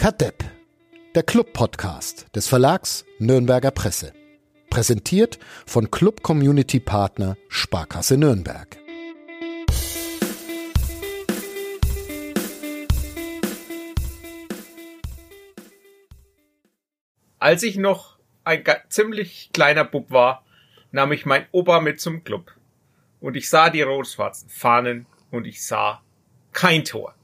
Kadepp, der Club-Podcast des Verlags Nürnberger Presse. Präsentiert von Club Community Partner Sparkasse Nürnberg. Als ich noch ein ziemlich kleiner Bub war, nahm ich mein Opa mit zum Club. Und ich sah die rot-schwarzen Fahnen und ich sah kein Tor.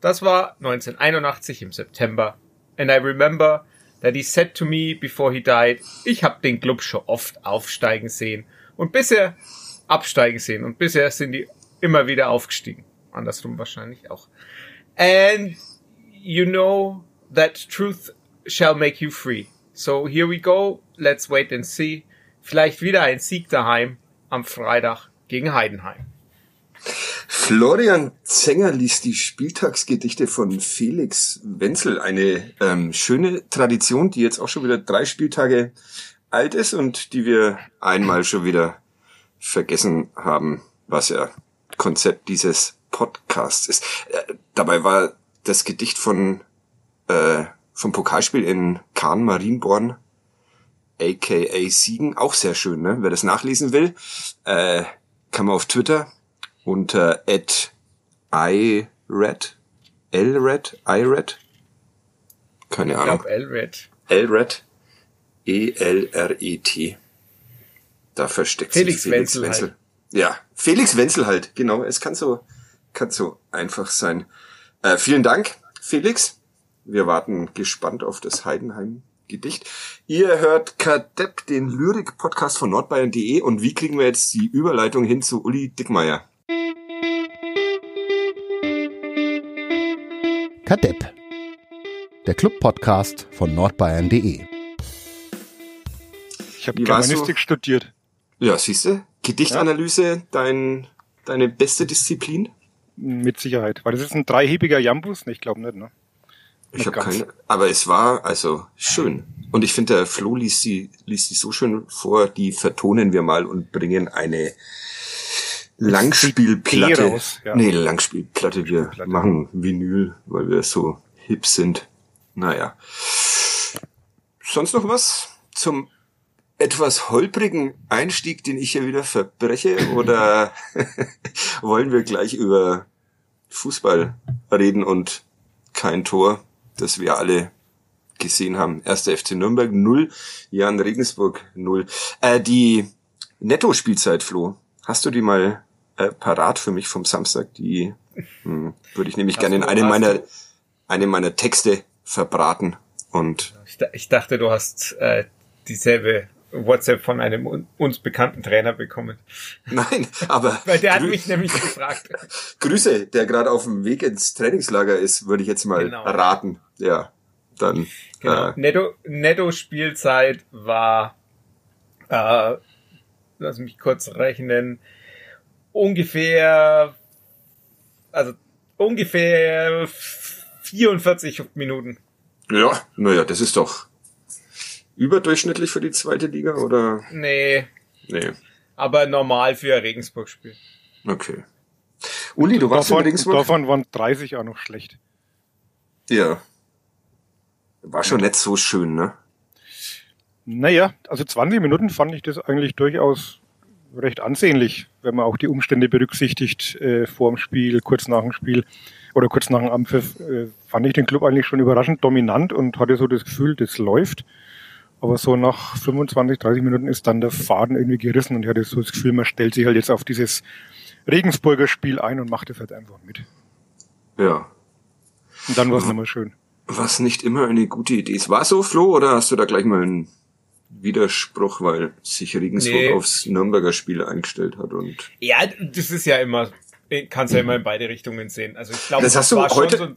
Das war 1981 im September. And I remember that he said to me before he died, ich hab den Club schon oft aufsteigen sehen und bisher absteigen sehen und bisher sind die immer wieder aufgestiegen. Andersrum wahrscheinlich auch. And you know that truth shall make you free. So here we go. Let's wait and see. Vielleicht wieder ein Sieg daheim am Freitag gegen Heidenheim. Florian Zenger liest die Spieltagsgedichte von Felix Wenzel. Eine ähm, schöne Tradition, die jetzt auch schon wieder drei Spieltage alt ist und die wir einmal schon wieder vergessen haben, was ja Konzept dieses Podcasts ist. Äh, dabei war das Gedicht von äh, vom Pokalspiel in Kahn Marienborn aka Siegen auch sehr schön, ne? Wer das nachlesen will, äh, kann man auf Twitter unter at ired, lred, ired, keine Ahnung. Ich glaube lred. lred, E-L-R-E-T. Da versteckt Felix sich Felix Wenzel. Wenzel. Halt. Ja, Felix Wenzel halt, genau. Es kann so, kann so einfach sein. Äh, vielen Dank, Felix. Wir warten gespannt auf das Heidenheim Gedicht. Ihr hört Kadepp, den Lyrik-Podcast von nordbayern.de und wie kriegen wir jetzt die Überleitung hin zu Uli Dickmeier? Kadepp, der Club-Podcast von nordbayern.de. Ich habe Germanistik du? studiert. Ja, siehst du? Gedichtanalyse, ja. dein, deine beste Disziplin? Mit Sicherheit. Weil das ist ein dreihebiger Jambus? Ich glaube nicht, ne? Ich habe keine, aber es war also schön. Und ich finde, der Flo liest sie, liest sie so schön vor, die vertonen wir mal und bringen eine Langspielplatte. Raus, ja. Nee, Langspielplatte. Wir machen Vinyl, weil wir so hip sind. Naja. Sonst noch was zum etwas holprigen Einstieg, den ich hier wieder verbreche? Oder wollen wir gleich über Fußball reden und kein Tor? das wir alle gesehen haben. Erster FC Nürnberg 0, Jan Regensburg 0. Äh, die Netto-Spielzeit, Flo, hast du die mal äh, parat für mich vom Samstag? Die hm, würde ich nämlich gerne in eine meiner, eine meiner Texte verbraten. Und ich, ich dachte, du hast äh, dieselbe WhatsApp von einem uns bekannten Trainer bekommen. Nein, aber. Weil der hat mich nämlich gefragt. Grüße, der gerade auf dem Weg ins Trainingslager ist, würde ich jetzt mal genau. raten. Ja, dann. Genau. Äh, Netto, Netto Spielzeit war, äh, lass mich kurz rechnen, ungefähr, also ungefähr 44 Minuten. Ja, naja, das ist doch überdurchschnittlich für die zweite Liga oder? Nee. Nee. Aber normal für ein Regensburg-Spiel. Okay. Uli, du warst davon, in Regensburg? Davon waren 30 auch noch schlecht. Ja. War schon nicht so schön, ne? Naja, also 20 Minuten fand ich das eigentlich durchaus recht ansehnlich, wenn man auch die Umstände berücksichtigt, äh, vor dem Spiel, kurz nach dem Spiel oder kurz nach dem Ampfiff, äh, fand ich den Club eigentlich schon überraschend dominant und hatte so das Gefühl, das läuft. Aber so nach 25, 30 Minuten ist dann der Faden irgendwie gerissen und ich hatte so das Gefühl, man stellt sich halt jetzt auf dieses Regensburger Spiel ein und macht es halt einfach mit. Ja. Und dann war es nochmal schön. Was nicht immer eine gute Idee ist. War so, Flo, oder hast du da gleich mal einen Widerspruch, weil sich Regensburg nee. aufs Nürnberger Spiel eingestellt hat und. Ja, das ist ja immer, kannst ja immer in beide Richtungen sehen. Also ich glaube, das, das hast du heute, so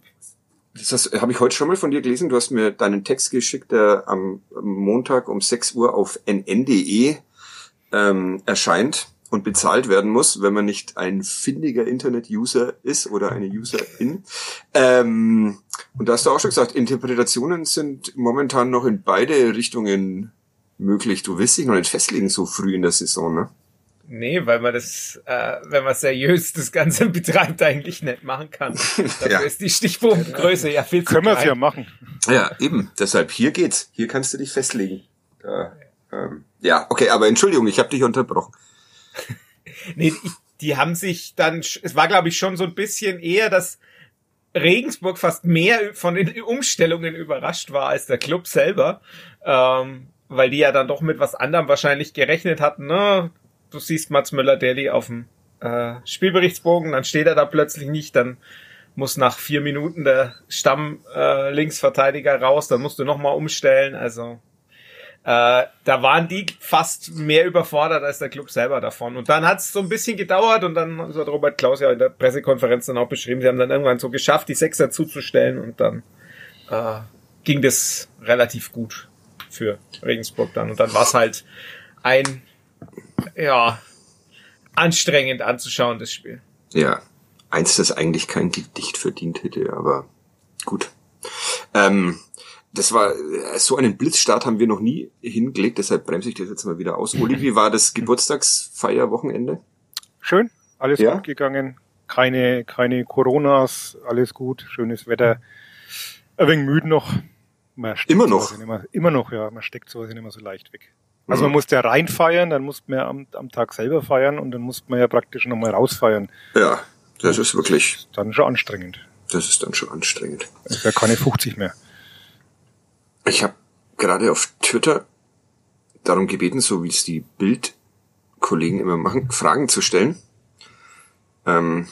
das habe ich heute schon mal von dir gelesen. Du hast mir deinen Text geschickt, der am Montag um 6 Uhr auf nn.de ähm, erscheint und bezahlt werden muss, wenn man nicht ein findiger Internet-User ist oder eine Userin. Ähm, und da hast du auch schon gesagt, Interpretationen sind momentan noch in beide Richtungen möglich. Du willst dich noch nicht festlegen so früh in der Saison, ne? Nee, weil man das, äh, wenn man seriös das Ganze betreibt, eigentlich nicht machen kann. Dafür Ja. ist die Stichprobengröße ja viel zu Können wir es ja machen. Ja, eben. Deshalb, hier geht's. Hier kannst du dich festlegen. Da, ähm, ja, okay, aber Entschuldigung, ich habe dich unterbrochen. Nee, ich, die haben sich dann, es war glaube ich schon so ein bisschen eher, dass Regensburg fast mehr von den Umstellungen überrascht war als der Club selber, ähm, weil die ja dann doch mit was anderem wahrscheinlich gerechnet hatten. Ne? Du siehst Mats Müller-Deli auf dem äh, Spielberichtsbogen, dann steht er da plötzlich nicht, dann muss nach vier Minuten der Stamm äh, raus, dann musst du nochmal umstellen, also äh, da waren die fast mehr überfordert als der Club selber davon. Und dann hat es so ein bisschen gedauert und dann hat Robert Klaus ja in der Pressekonferenz dann auch beschrieben, sie haben dann irgendwann so geschafft, die Sechser zuzustellen und dann äh, ging das relativ gut für Regensburg dann. Und dann war es halt ein, ja, anstrengend anzuschauen, das Spiel. Ja, eins, das eigentlich kein Gedicht verdient hätte, aber gut. Ähm, das war, äh, so einen Blitzstart haben wir noch nie hingelegt, deshalb bremse ich das jetzt mal wieder aus. Oli, wie war das Geburtstagsfeierwochenende? Schön, alles Ja? gut gegangen. Keine, keine Coronas, alles gut, schönes Wetter. Ein wenig müde noch. Man steckt Immer noch? mehr, immer noch, ja. Man steckt sowas nicht mehr so leicht weg. Also Mhm. man musste ja rein feiern, dann musste man ja am, am Tag selber feiern und dann musste man ja praktisch nochmal rausfeiern. Ja, das ist wirklich, Dann schon anstrengend. das ist dann schon anstrengend. Das ist ja keine 50 mehr. Ich habe gerade auf Twitter darum gebeten, so wie es die Bild-Kollegen immer machen, Fragen zu stellen. Ähm,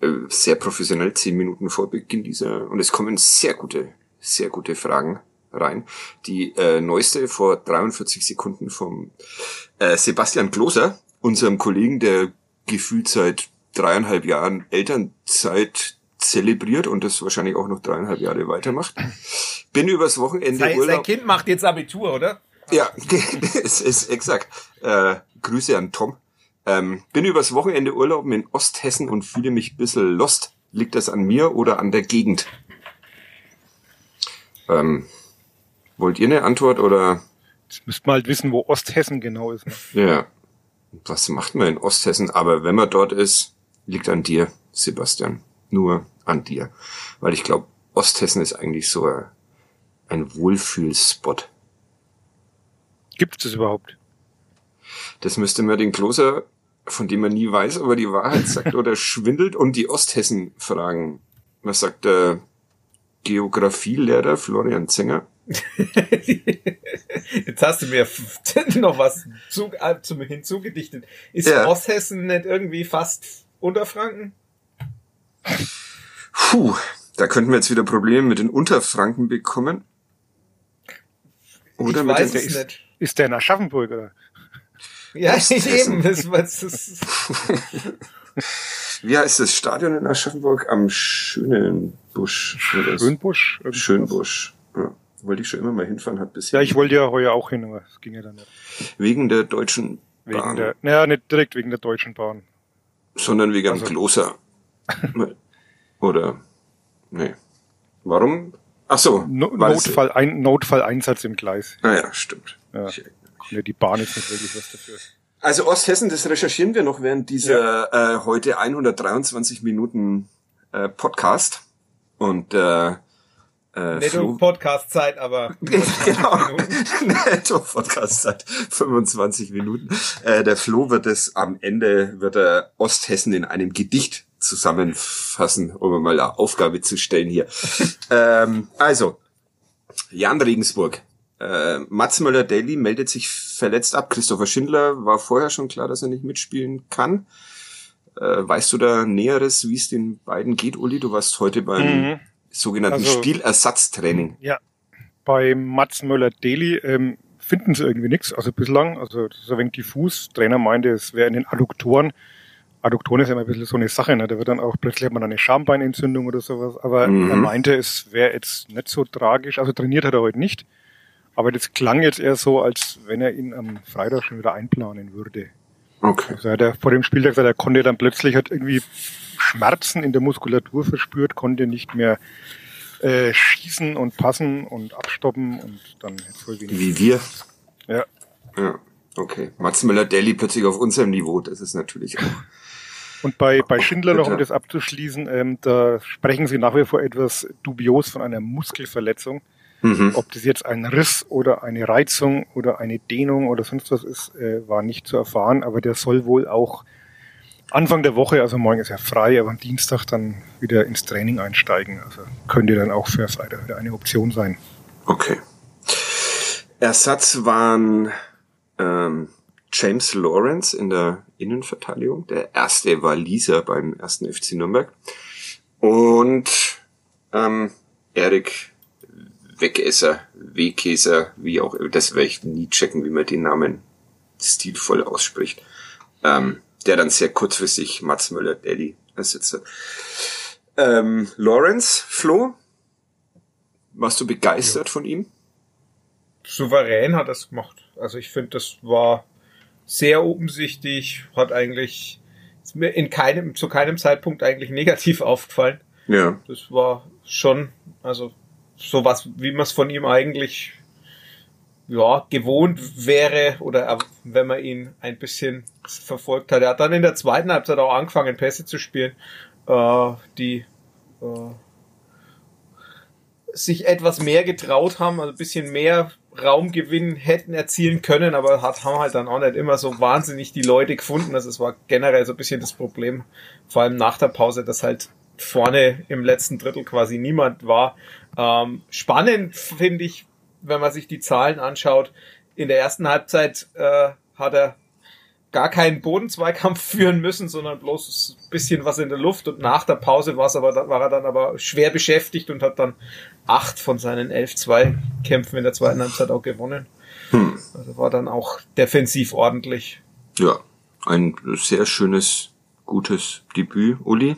äh, sehr professionell, zehn Minuten vor Beginn dieser. Und es kommen sehr gute, sehr gute Fragen rein. Die äh, neueste vor 43 Sekunden vom äh, Sebastian Gloser, unserem Kollegen, der gefühlt seit dreieinhalb Jahren Elternzeit zelebriert und das wahrscheinlich auch noch dreieinhalb Jahre weitermacht. Bin übers Wochenende Sein, sein Urlaub. Kind macht jetzt Abitur, oder? Ja, es ist exakt. Äh, Grüße an Tom. Ähm, bin übers Wochenende Urlauben in Osthessen und fühle mich ein bisschen lost. Liegt das an mir oder an der Gegend? Ähm, wollt ihr eine Antwort oder? Jetzt müsste man halt wissen, wo Osthessen genau ist. Ne? Ja. Was macht man in Osthessen? Aber wenn man dort ist, liegt an dir, Sebastian. Nur an dir. Weil ich glaube, Osthessen ist eigentlich so ein, Wohlfühlspot. Gibt es das überhaupt? Das müsste man den Kloser, von dem man nie weiß, aber die Wahrheit sagt oder schwindelt und die Osthessen fragen. Was sagt der Geografielehrer Florian Zenger? Jetzt hast du mir noch was zu, äh, zum hinzugedichtet. Ist Ja. Osthessen nicht irgendwie fast Unterfranken? Puh, da könnten wir jetzt wieder Probleme mit den Unterfranken bekommen. Oder ich mit weiß den, es nicht. Ist der in Aschaffenburg oder? Ja, Osthessen. eben. Das, das, das, wie heißt das Stadion in Aschaffenburg? Am Schönenbusch. Schönbusch? Schönbusch. Ja. Wollte ich schon immer mal hinfahren, hat bisher Ja, ich wollte ja heuer auch hin, aber es ging ja dann nicht. wegen der deutschen Wegen Bahn, der, naja, nicht direkt wegen der Deutschen Bahn. sondern wegen Also- dem Kloster. Oder nee. Warum? Ach so, No Notfall, ein, Notfalleinsatz im Gleis. Ah ja, stimmt. Ja. Ich- Ja, die Bahn ist nicht wirklich was dafür. Also Osthessen, das recherchieren wir noch während dieser äh, heute 123 Minuten äh, Podcast. Und äh, äh, Netto Podcast-Zeit, aber. genau, netto Podcast seit 25 Minuten. Äh, der Flo wird es am Ende, wird er Osthessen in einem Gedicht zusammenfassen, um mal eine Aufgabe zu stellen hier. ähm, also, Jan Regensburg. Äh, Mats Möller-Daly meldet sich verletzt ab. Christopher Schindler war vorher schon klar, dass er nicht mitspielen kann. Äh, weißt du da Näheres, wie es den beiden geht, Uli? Du warst heute beim Mhm. sogenannten Also- Spielersatztraining. Ja, bei Mats Möller-Deli ähm, finden sie irgendwie nichts, also bislang. Also das ist ein wenig diffus. Trainer meinte, es wäre in den Adduktoren. Adduktoren ist ja immer ein bisschen so eine Sache, ne? da wird dann auch plötzlich hat man eine Schambeinentzündung oder sowas. Aber Mhm. er meinte, es wäre jetzt nicht so tragisch. Also trainiert hat er heute nicht. Aber das klang jetzt eher so, als wenn er ihn am Freitag schon wieder einplanen würde. Okay. Also hat er vor dem Spieltag gesagt, er konnte dann plötzlich hat irgendwie Schmerzen in der Muskulatur verspürt, konnte nicht mehr äh, schießen und passen und abstoppen und dann wohl wenig. Wie wir. Ja, Ja. Okay. Mats Müller-Deli plötzlich auf unserem Niveau, das ist natürlich auch. Und bei, bei Schindler noch, um das abzuschließen, ähm, da sprechen Sie nach wie vor etwas dubios von einer Muskelverletzung. Mhm. Ob das jetzt ein Riss oder eine Reizung oder eine Dehnung oder sonst was ist, äh, war nicht zu erfahren, aber der soll wohl auch Anfang der Woche, also morgen ist er frei, aber am Dienstag dann wieder ins Training einsteigen. Also könnte dann auch für Freitag wieder eine Option sein. Okay. Ersatz waren ähm, James Lawrence in der Innenverteidigung. Der erste war Lisa beim ersten FC Nürnberg. Und ähm, Erik Wegesser, Wegkäser, wie auch immer, das werde ich nie checken, wie man den Namen stilvoll ausspricht. Ähm, der dann sehr kurzfristig Mats Möller Daddy ersetzt hat. Ähm, Lawrence, Flo, warst du begeistert ja. von ihm? Souverän hat er es gemacht. Also ich finde, das war sehr offensichtlich, hat eigentlich ist mir in keinem, zu keinem Zeitpunkt eigentlich negativ aufgefallen. Ja. Das war schon, also sowas, wie man es von ihm eigentlich ja, gewohnt wäre oder wenn man ihn ein bisschen verfolgt hat. Er hat dann in der zweiten Halbzeit auch angefangen, Pässe zu spielen, äh, die äh, sich etwas mehr getraut haben, also ein bisschen mehr Raumgewinn hätten erzielen können, aber hat, haben halt dann auch nicht immer so wahnsinnig die Leute gefunden. Also es war generell so ein bisschen das Problem, vor allem nach der Pause, dass halt vorne im letzten Drittel quasi niemand war. Ähm, spannend finde ich, wenn man sich die Zahlen anschaut, in der ersten Halbzeit äh, hat er gar keinen Bodenzweikampf führen müssen, sondern bloß ein bisschen was in der Luft und nach der Pause war es aber, war er dann aber schwer beschäftigt und hat dann acht von seinen elf Zweikämpfen in der zweiten Halbzeit auch gewonnen. Hm. Also war dann auch defensiv ordentlich. Ja, ein sehr schönes, gutes Debüt, Uli.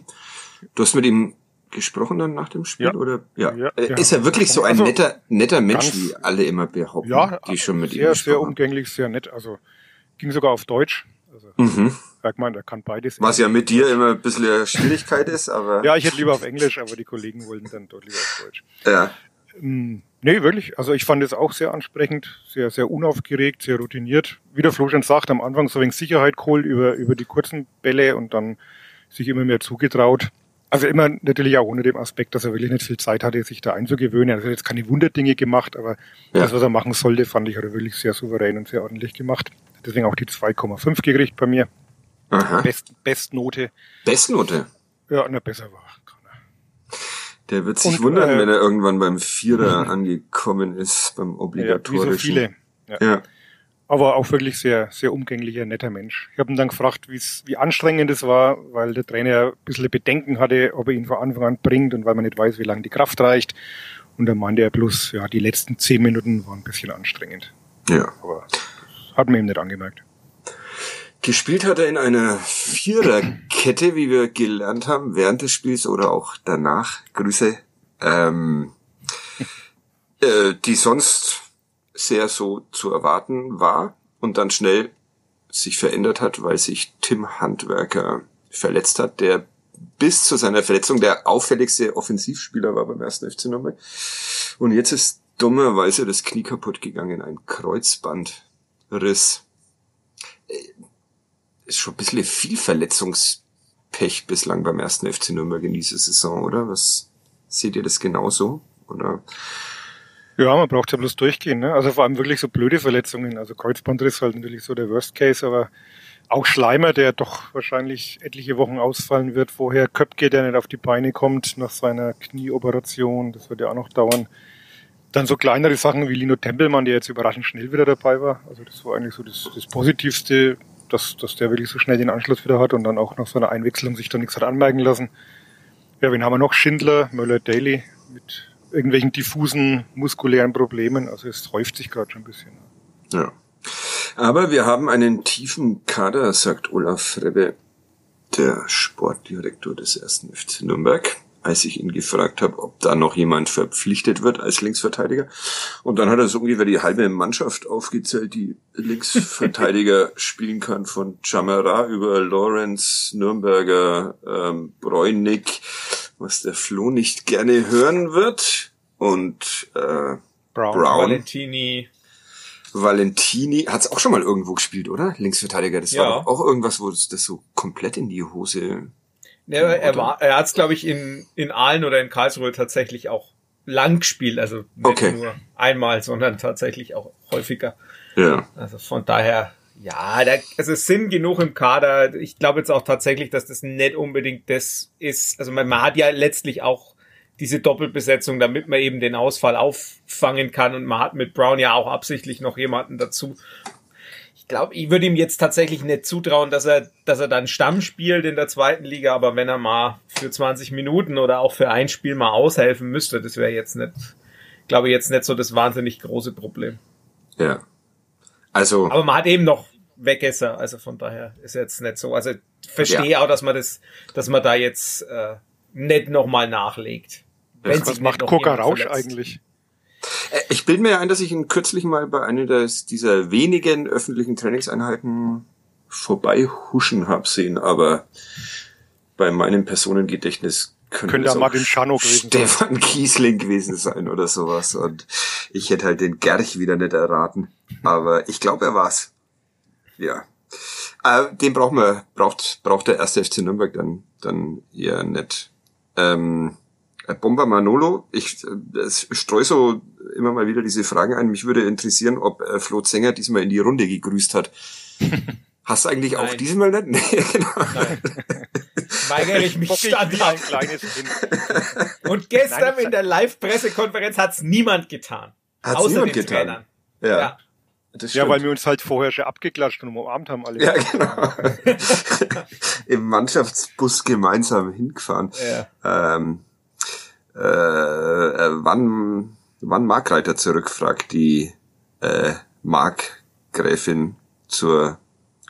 Du hast mit ihm gesprochen dann nach dem Spiel, ja. oder? Ja. ja. Äh, ist er wirklich so ein also, netter, netter Mensch, wie alle immer behaupten, ja, die schon mit sehr, ihm gesprochen Sehr umgänglich, sehr nett. Also ging sogar auf Deutsch. Also, mhm. Meine, er kann beides. Was ja mit dir immer ein bisschen eine Schwierigkeit ist, aber. ja, ich hätte lieber auf Englisch, aber die Kollegen wollten dann dort lieber auf Deutsch. Ja. Ähm, nee, wirklich. Also ich fand es auch sehr ansprechend, sehr, sehr unaufgeregt, sehr routiniert. Wie der Flo schon sagt, am Anfang so ein wenig Sicherheit geholt über, über die kurzen Bälle und dann sich immer mehr zugetraut. Also immer natürlich auch ohne dem Aspekt, dass er wirklich nicht viel Zeit hatte, sich da einzugewöhnen. Also jetzt keine Wunderdinge gemacht, aber ja. das, was er machen sollte, fand ich, hat er wirklich sehr souverän und sehr ordentlich gemacht. Deswegen auch die 2,5 gekriegt bei mir. Aha. Best, Bestnote. Bestnote? Ja, na besser war. Der wird sich und, wundern, äh, wenn er irgendwann beim Vierer angekommen ist, beim obligatorischen. Ja, wie so viele. Ja. ja aber auch wirklich sehr, sehr umgänglicher, netter Mensch. Ich habe ihn dann gefragt, wie anstrengend es war, weil der Trainer ein bisschen Bedenken hatte, ob er ihn von Anfang an bringt und weil man nicht weiß, wie lange die Kraft reicht. Und dann meinte er bloß, ja, die letzten zehn Minuten waren ein bisschen anstrengend. Ja. Aber hat man ihm nicht angemerkt. Gespielt hat er in einer Viererkette, wie wir gelernt haben, während des Spiels oder auch danach. Grüße. Ähm, äh, die sonst sehr so zu erwarten war und dann schnell sich verändert hat, weil sich Tim Handwerker verletzt hat, der bis zu seiner Verletzung der auffälligste Offensivspieler war beim ersten FC Nürnberg. Und jetzt ist dummerweise das Knie kaputt gegangen, ein Kreuzbandriss. Äh, ist schon ein bisschen viel Verletzungspech bislang beim ersten FC Nürnberg in dieser Saison, oder? Was seht ihr das genauso? Oder ja, man braucht ja bloß durchgehen. Ne? Also vor allem wirklich so blöde Verletzungen. Also Kreuzbandriss halt natürlich so der Worst Case, aber auch Schleimer, der doch wahrscheinlich etliche Wochen ausfallen wird. Vorher Köpke, der nicht auf die Beine kommt nach seiner Knieoperation. Das wird ja auch noch dauern. Dann so kleinere Sachen wie Lino Tempelmann, der jetzt überraschend schnell wieder dabei war. Also das war eigentlich so das, das Positivste, dass, dass der wirklich so schnell den Anschluss wieder hat und dann auch nach so einer Einwechslung sich da nichts hat anmerken lassen. Ja, wen haben wir noch? Schindler, Möller-Daly mit irgendwelchen diffusen muskulären Problemen. Also es häuft sich gerade schon ein bisschen. Ja. Aber wir haben einen tiefen Kader, sagt Olaf Rebbe, der Sportdirektor des ersten FC Nürnberg als ich ihn gefragt habe, ob da noch jemand verpflichtet wird als Linksverteidiger. Und dann hat er so ungefähr die halbe Mannschaft aufgezählt, die Linksverteidiger spielen kann, von Chamara über Lorenz, Nürnberger, ähm, Bräunig, was der Flo nicht gerne hören wird. Und äh, Brown, Brown. Valentini. Valentini hat's auch schon mal irgendwo gespielt, oder? Linksverteidiger. Das Ja. war doch auch irgendwas, wo das das so komplett in die Hose. Ja, er war, er hat's glaube ich in in Aalen oder in Karlsruhe tatsächlich auch lang gespielt, also nicht Okay. nur einmal, sondern tatsächlich auch häufiger. Ja. Also von daher, ja, da, also es sind genug im Kader. Ich glaube jetzt auch tatsächlich, dass das nicht unbedingt das ist. Also man, man hat ja letztlich auch diese Doppelbesetzung, damit man eben den Ausfall auffangen kann. Und man hat mit Brown ja auch absichtlich noch jemanden dazu. Ich glaube, ich würde ihm jetzt tatsächlich nicht zutrauen, dass er, dass er dann Stamm spielt in der zweiten Liga, aber wenn er mal für 20 Minuten oder auch für ein Spiel mal aushelfen müsste, das wäre jetzt nicht, glaube ich, jetzt nicht so das wahnsinnig große Problem. Ja. Also, Aber man hat eben noch Weggesser, also von daher ist jetzt nicht so. Also verstehe auch, dass man das, dass man da jetzt äh, nicht nochmal nachlegt. Wenn sich Was macht Coca Rausch verletzt. eigentlich? äh, ich bilde mir ja ein, dass ich ihn kürzlich mal bei einer des, dieser wenigen öffentlichen Trainingseinheiten vorbeihuschen hab sehen, aber bei meinem Personengedächtnis könnte, Könnte es ja auch Martin Scharnow gewesen sein. Stefan Kiesling gewesen sein oder sowas. Und ich hätte halt den Gerch wieder nicht erraten. Aber ich glaube, er war's. Ja. Äh, den braucht man, braucht, braucht der erste FC Nürnberg dann, dann eher nicht. Ähm, äh, Bomber Manolo, ich äh, es streu so immer mal wieder diese Fragen ein. Mich würde interessieren, ob äh, Flo Zenger diesmal in die Runde gegrüßt hat. Hast du eigentlich auch Nein. diesmal nicht? Nee, genau. Weigere ich mich wie ein kleines Kind. Und gestern Nein, in der Live-Pressekonferenz hat's niemand getan. Hat's außer niemand den getan? Trainern. Ja, Ja. das Ja, weil wir uns halt vorher schon abgeklatscht und umarmt haben alle. Ja, genau. Im Mannschaftsbus gemeinsam hingefahren. Ja. Ähm, äh, äh, wann, wann Markreiter zurück, fragt die äh, Markgräfin zur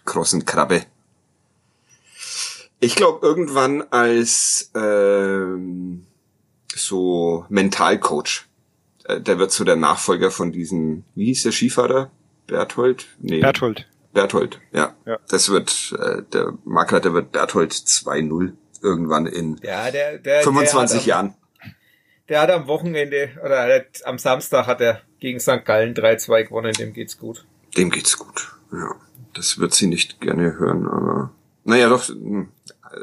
krossen Krabbe. Ich glaube, irgendwann als ähm, so Mentalcoach. Äh, der wird so der Nachfolger von diesem, wie hieß der Skifahrer? Berthold? Nee. Berthold. Berthold, ja. Ja. Das wird, äh, der Markreiter wird Berthold 2-0 irgendwann in Ja, der, der, 25 der am, Jahren. Der hat am Wochenende oder hat, am Samstag hat er gegen St. Gallen 3-2 gewonnen, dem geht's gut. Dem geht's gut. Ja. Das wird sie nicht gerne hören, aber naja, doch, hm, äh,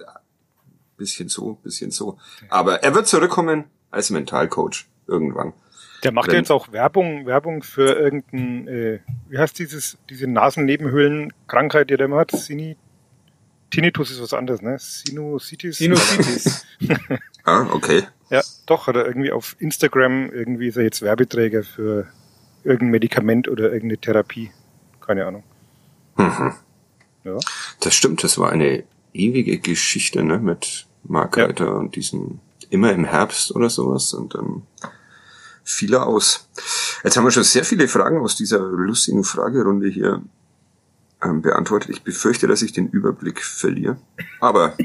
bisschen so, bisschen so. Aber er wird zurückkommen als Mentalcoach irgendwann. Der macht Wenn- jetzt auch Werbung, Werbung für irgendein, äh, wie heißt dieses, diese Nasennebenhöhlenkrankheit, die der immer hat? Sini, Tinnitus ist was anderes, ne? Sinusitis? Sinusitis. Ah, okay. Ja, doch, hat er irgendwie auf Instagram, irgendwie ist er jetzt Werbeträger für irgendein Medikament oder irgendeine Therapie. Keine Ahnung. Mhm. Ja. Das stimmt, das war eine ewige Geschichte, ne, mit Markreiter und diesen, immer im Herbst oder sowas und dann fiel er aus. Jetzt haben wir schon sehr viele Fragen aus dieser lustigen Fragerunde hier ähm, beantwortet. Ich befürchte, dass ich den Überblick verliere. Aber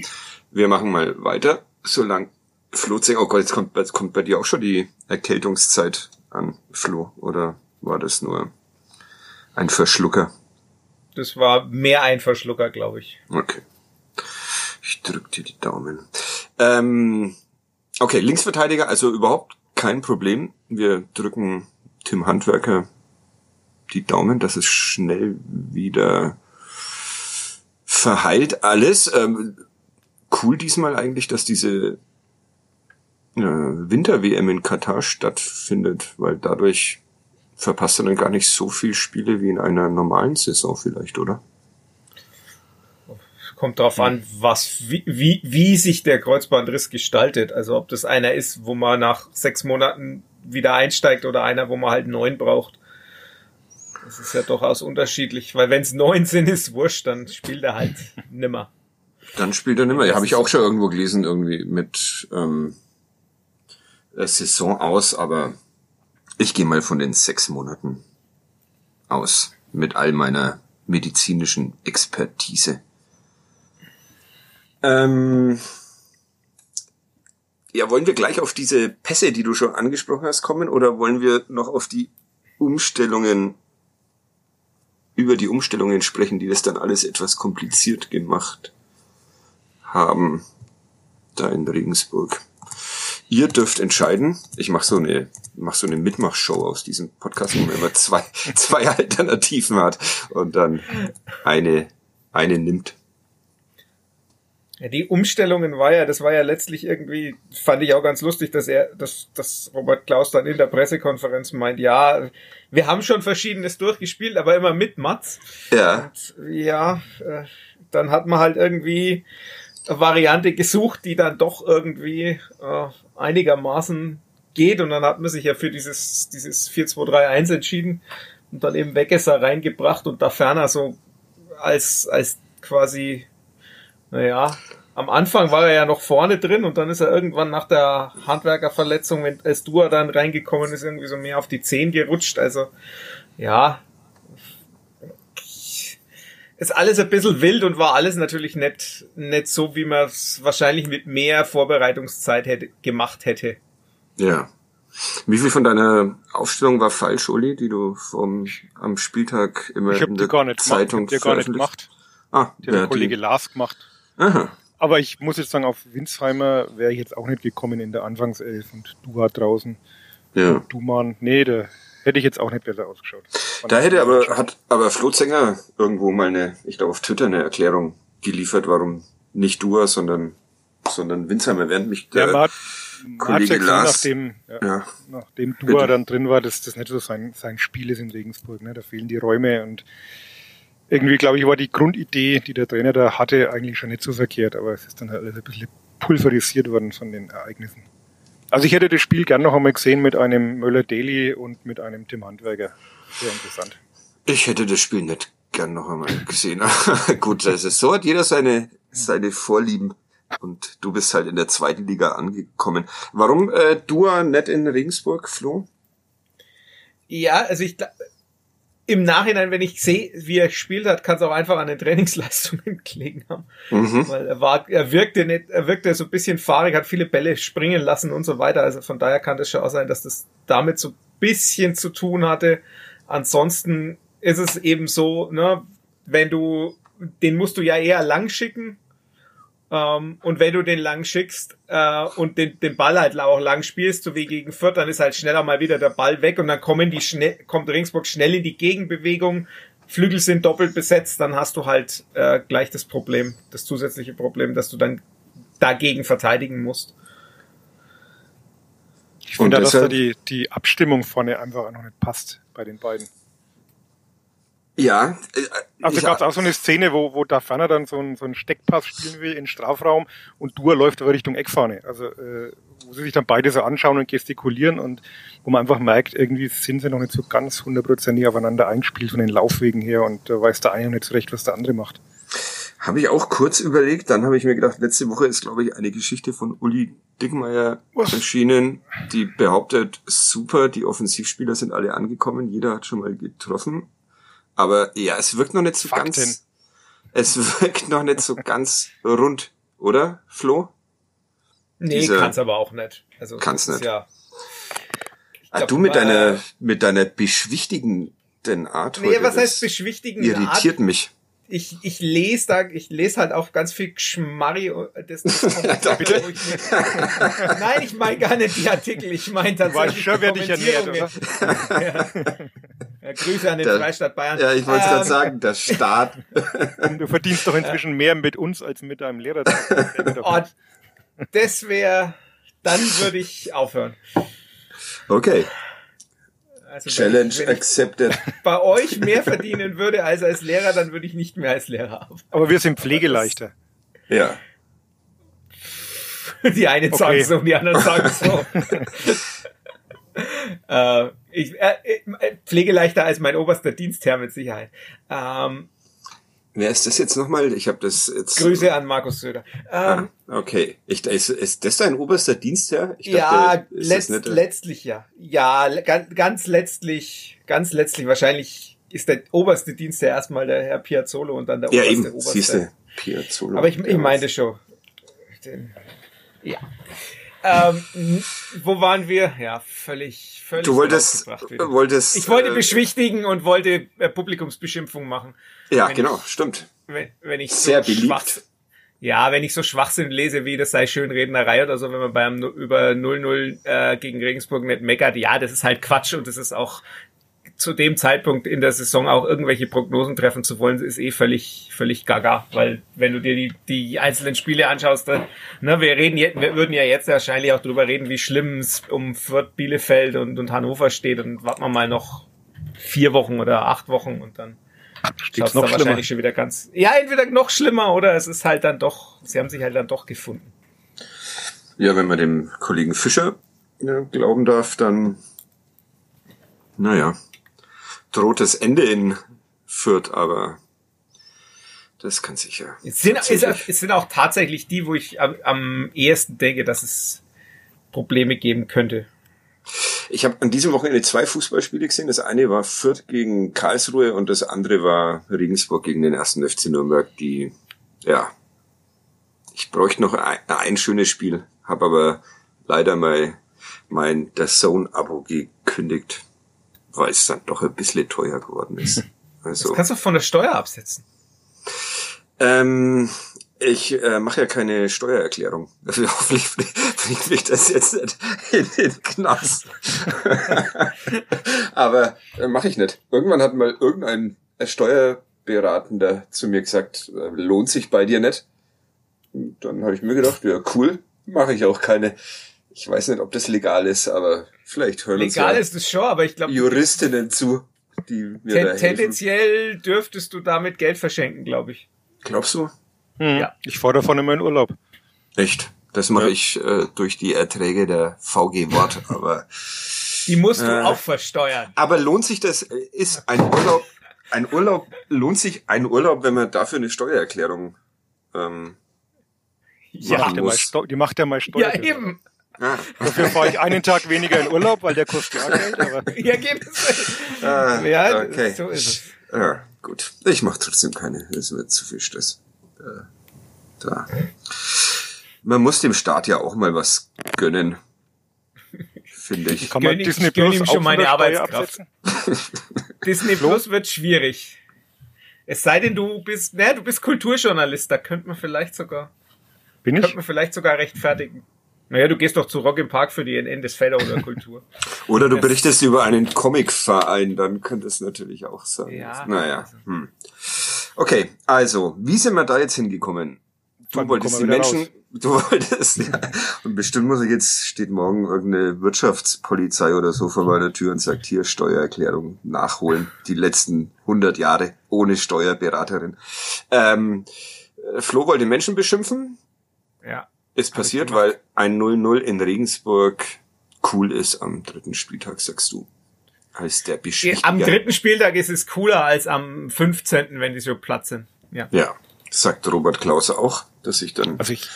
wir machen mal weiter, solange Flo Zeng, oh Gott, jetzt kommt, jetzt kommt bei dir auch schon die Erkältungszeit an, Flo, oder war das nur ein Verschlucker? Das war mehr ein Verschlucker, glaube ich. Okay. Ich drück dir die Daumen. Ähm, okay, Linksverteidiger, also überhaupt kein Problem. Wir drücken Tim Handwerker die Daumen, dass es schnell wieder verheilt alles. Ähm, cool diesmal eigentlich, dass diese äh, Winter-WM in Katar stattfindet, weil dadurch verpasst er dann gar nicht so viel Spiele wie in einer normalen Saison vielleicht, oder? Kommt drauf an, was, wie, wie, wie sich der Kreuzbandriss gestaltet. Also ob das einer ist, wo man nach sechs Monaten wieder einsteigt oder einer, wo man halt neun braucht. Das ist ja durchaus unterschiedlich, weil wenn es neun sind, ist wurscht, dann spielt er halt nimmer. Dann spielt er nimmer. Ja, habe ich auch schon irgendwo gelesen, irgendwie mit ähm, äh, Saison aus, aber ich gehe mal von den sechs Monaten aus mit all meiner medizinischen Expertise. Ähm, ja, wollen wir gleich auf diese Pässe, die du schon angesprochen hast, kommen oder wollen wir noch auf die Umstellungen über die Umstellungen sprechen, die das dann alles etwas kompliziert gemacht haben da in Regensburg. Ihr dürft entscheiden. Ich mache so eine mach so eine Mitmachshow aus diesem Podcast, wo man immer zwei, zwei Alternativen hat und dann eine, eine nimmt. Ja, die Umstellungen war ja, das war ja letztlich irgendwie, fand ich auch ganz lustig, dass er, dass, dass Robert Klaus dann in der Pressekonferenz meint, ja, wir haben schon Verschiedenes durchgespielt, aber immer mit Mats. Ja. Und, ja, äh, dann hat man halt irgendwie eine Variante gesucht, die dann doch irgendwie äh, einigermaßen geht und dann hat man sich ja für dieses, dieses 4-2-3-1 entschieden und dann eben Weggesser reingebracht und da ferner so als, als quasi naja, am Anfang war er ja noch vorne drin und dann ist er irgendwann nach der Handwerkerverletzung, wenn als Dua dann reingekommen ist, irgendwie so mehr auf die Zehen gerutscht. Also ja, ist alles ein bisschen wild und war alles natürlich nicht, nicht so, wie man es wahrscheinlich mit mehr Vorbereitungszeit hätte, gemacht hätte. Ja. Wie viel von deiner Aufstellung war falsch, Uli, die du vom, am Spieltag immer ich in der gar nicht Zeitung gemacht. Ich hab die gar nicht veröffentlicht? gemacht. Ah, Die hat ja, der Kollege die, Lars gemacht. Aha. Aber ich muss jetzt sagen, auf Winsheimer wäre ich jetzt auch nicht gekommen in der Anfangself und du war draußen. Ja. Du Mann, nee, da hätte ich jetzt auch nicht besser ausgeschaut. Da hätte aber, hat aber Flo Zenger irgendwo mal eine, ich glaube auf Twitter eine Erklärung geliefert, warum nicht Dua, sondern, sondern Winsheimer, während mich Ja, der, man hat, man Kollege ja gesehen, Lars- nachdem, ja, ja, nachdem Bitte. Dua dann drin war, dass das nicht so sein, sein Spiel ist in Regensburg. Ne? Da fehlen die Räume und irgendwie, glaube ich, war die Grundidee, die der Trainer da hatte, eigentlich schon nicht so verkehrt, aber es ist dann halt alles ein bisschen pulverisiert worden von den Ereignissen. Also ich hätte das Spiel gern noch einmal gesehen mit einem Möller-Daly und mit einem Tim Handwerker. Sehr interessant. ich hätte das Spiel nicht gern noch einmal gesehen. Gut, das ist so, hat jeder seine, seine Vorlieben. Und du bist halt in der zweiten Liga angekommen. Warum äh, Dua nicht in Regensburg, Flo? Ja, also ich gla- im Nachhinein, wenn ich sehe, wie er gespielt hat, kann es auch einfach an den Trainingsleistungen gelegen haben. Mhm. Weil er war, er wirkte nicht, er wirkte so ein bisschen fahrig, hat viele Bälle springen lassen und so weiter. Also von daher kann das schon auch sein, dass das damit so ein bisschen zu tun hatte. Ansonsten ist es eben so, ne, wenn du, den musst du ja eher lang schicken. Ähm, und wenn du den lang schickst äh, und den, den Ball halt auch lang spielst, so wie gegen Fürth, dann ist halt schneller mal wieder der Ball weg und dann kommen die schnell, kommt Regensburg schnell in die Gegenbewegung. Flügel sind doppelt besetzt, dann hast du halt äh, gleich das Problem, das zusätzliche Problem, dass du dann dagegen verteidigen musst. Ich finde, dass da die, die Abstimmung vorne einfach noch nicht passt bei den beiden. Ja. Äh, Also ich- gab es auch so eine Szene, wo, wo da Ferner dann so einen, so einen Steckpass spielen will in Strafraum und Dua läuft aber Richtung Eckfahne. Also äh, wo sie sich dann beide so anschauen und gestikulieren und wo man einfach merkt, irgendwie sind sie noch nicht so ganz hundertprozentig aufeinander eingespielt von den Laufwegen her und da weiß der eine noch nicht so recht, was der andere macht. Habe ich auch kurz überlegt, dann habe ich mir gedacht, letzte Woche ist, glaube ich, eine Geschichte von Uli Dickmeier Was? erschienen, die behauptet, super, die Offensivspieler sind alle angekommen, jeder hat schon mal getroffen. Aber ja, es wirkt noch nicht so Fakten. ganz, es wirkt noch nicht so ganz rund, oder, Flo? Nee, Diese- kann's aber auch nicht. Also Kann's nicht. Ja, Ah, glaub, du mit deiner, mit deiner beschwichtigenden Art nee, heute, was heißt beschwichtigen? irritiert mich. Ich, ich lese da, ich lese halt auch ganz viel Geschmarri. Das, das kommt, Bitte? wo ich mir- Nein, ich meine gar nicht die Artikel. Ich meine Du weißt tatsächlich schon, wer dich ernährt, ja. Ja, Grüße an den Der- Freistaat Bayern. Ja, ich wollte es Ähm, gerade sagen, der Staat. Und du verdienst doch inzwischen mehr mit uns als mit deinem Lehrer. Oh, das wäre, dann würde ich aufhören. Okay, Also wenn Challenge ich, wenn ich accepted. bei euch mehr verdienen würde als als Lehrer, dann würde ich nicht mehr als Lehrer arbeiten. Aber wir sind pflegeleichter. Ja. Die einen sagen Okay. so, die anderen sagen so. äh, ich, äh, äh, pflegeleichter als mein oberster Dienstherr mit Sicherheit. Ähm, Wer ist das jetzt nochmal? Ich habe das jetzt. Grüße an Markus Söder. Ähm, Ah, okay. Ich, ist, ist das dein oberster Dienstherr? Ich ja, dachte, ist letzt, nicht letztlich ja. Ja, ganz, ganz letztlich, ganz letztlich wahrscheinlich ist der oberste Dienstherr erstmal der Herr Piazzolo und dann der Ja, oberste eben. oberste. Siehst du. Piazzolo. Aber ich, ich meinte schon. Den, ja. Ähm, wo waren wir? Ja, völlig, völlig. Du wolltest, wolltest. Ich wollte äh, beschwichtigen und wollte äh, Publikumsbeschimpfung machen. Ja, wenn genau, ich- stimmt. Wenn, wenn ich Sehr so beliebt. Ja, wenn ich so Schwachsinn lese, wie das sei Schönrednerei oder so, wenn man beim über 0-0 äh, gegen Regensburg nicht meckert, ja, das ist halt Quatsch und das ist auch zu dem Zeitpunkt in der Saison auch irgendwelche Prognosen treffen zu wollen, ist eh völlig, völlig gaga, weil wenn du dir die, die einzelnen Spiele anschaust, dann, ne, wir reden jetzt, wir würden ja jetzt wahrscheinlich auch drüber reden, wie schlimm es um Fürth, Bielefeld und, und Hannover steht und warten wir mal noch vier Wochen oder acht Wochen und dann Steht's noch dann schlimmer. wahrscheinlich schon wieder ganz. Ja, entweder noch schlimmer oder es ist halt dann doch, sie haben sich halt dann doch gefunden. Ja, wenn man dem Kollegen Fischer ja, glauben darf, dann, naja, droht das Ende in Fürth, aber das kann sicher. Es sind, es sind auch tatsächlich die, wo ich am, am ehesten denke, dass es Probleme geben könnte. Ich habe an diesem Wochenende zwei Fußballspiele gesehen. Das eine war Fürth gegen Karlsruhe und das andere war Regensburg gegen den ersten FC Nürnberg, die, ja, ich bräuchte noch ein, ein schönes Spiel, habe aber leider mal mein The Zone-Abo gekündigt, weil es dann doch ein bisschen teuer geworden ist. Also, Das kannst du von der Steuer absetzen. ähm, ich äh, mache ja keine Steuererklärung. Also hoffentlich bringt mich das jetzt nicht in den Knast. Aber äh, mache ich nicht. Irgendwann hat mal irgendein Steuerberatender zu mir gesagt, äh, lohnt sich bei dir nicht. Und dann habe ich mir gedacht, ja cool, mache ich auch keine. Ich weiß nicht, ob das legal ist, aber vielleicht hören uns Legal ja ist es schon, aber ich glaube, Juristinnen zu, die mir da ten, helfen. tendenziell dürftest du damit Geld verschenken, glaube ich. Glaubst du? Hm. Ja. Ich fahre davon immer in Urlaub. Echt? Das mache Ja. ich äh, durch die Erträge der VG Wort, aber Die musst du Äh. auch versteuern. aber lohnt sich das? Ist ein Urlaub ein Urlaub lohnt sich ein Urlaub, wenn man dafür eine Steuererklärung? Ähm, Ja, machen Macht ja mal muss. Steu- die macht ja mal Steuer. ja eben. ah, Dafür fahre ich einen Tag weniger in Urlaub, weil der kostet ja Geld. Aber Ja, Ergebnisse. ah, Ja, okay. so ist es. Ja, gut. Ich mache trotzdem keine. Das wird zu viel Stress. Äh, da. Man muss dem Staat ja auch mal was gönnen, finde ich. kann man gönn Disney ich Plus ihm schon meine Arbeitskraft. Disney Plus wird schwierig. Es sei denn, du bist, ne, du bist Kulturjournalist, da könnte man vielleicht sogar, Bin könnte ich? man vielleicht sogar rechtfertigen. Naja, du gehst doch zu Rock im Park für die NN des Felder oder Kultur. Oder du berichtest über einen Comicverein, dann könnte es natürlich auch sein. Ja, Naja. also. Hm. Okay, also, wie sind wir da jetzt hingekommen? Du Wann wolltest die Menschen, du wolltest, ja. Und bestimmt muss ich jetzt, steht morgen irgendeine Wirtschaftspolizei oder so vor meiner Tür und sagt, hier Steuererklärung nachholen. Die letzten 100 Jahre ohne Steuerberaterin. Ähm, äh, Flo wollte Menschen beschimpfen. Ja. Ist passiert, weil ein 0-0 in Regensburg cool ist am dritten Spieltag, sagst du. Als der Beschwichtiger. Am dritten Spieltag ist es cooler als am 15., wenn die so platt sind. Ja. Ja, sagt Robert Klause auch, dass ich dann... Also ich,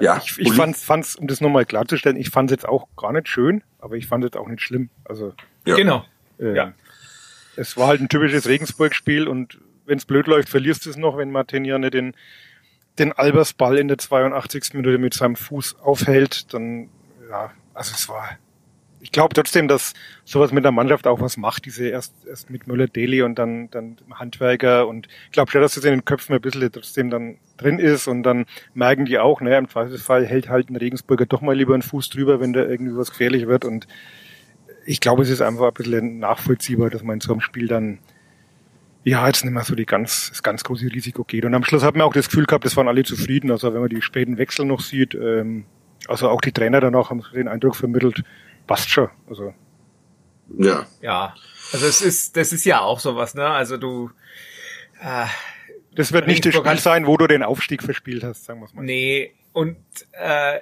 Ja, ich, ich Uli? fand, fand's, um das nochmal klarzustellen, ich fand es jetzt auch gar nicht schön, aber ich fand es auch nicht schlimm. Also ja. Genau. äh, Ja. es war halt ein typisches Regensburg-Spiel und wenn es blöd läuft, verlierst du es noch, wenn Martin ja nicht den, den Albers Ball in der 82. Minute mit seinem Fuß aufhält, dann ja, also es war. Ich glaube trotzdem, dass sowas mit der Mannschaft auch was macht, diese erst, erst mit Müller-Deli und dann, dann Handwerker und ich glaube schon, dass das in den Köpfen ein bisschen trotzdem dann drin ist und dann merken die auch, naja, im Zweifelsfall hält halt ein Regensburger doch mal lieber einen Fuß drüber, wenn da irgendwie was gefährlich wird und ich glaube, es ist einfach ein bisschen nachvollziehbar, dass man in so einem Spiel dann ja, jetzt nicht mehr so die ganz, das ganz große Risiko geht. Und am Schluss hat man auch das Gefühl gehabt, es waren alle zufrieden. Also wenn man die späten Wechsel noch sieht, ähm, also auch die Trainer danach haben den Eindruck vermittelt, passt schon. Also Ja, Ja. Also es ist, das ist ja auch sowas, ne? Also du, äh, das wird nicht das Spiel sein, wo du den Aufstieg verspielt hast, sagen wir es mal. Nee, und äh,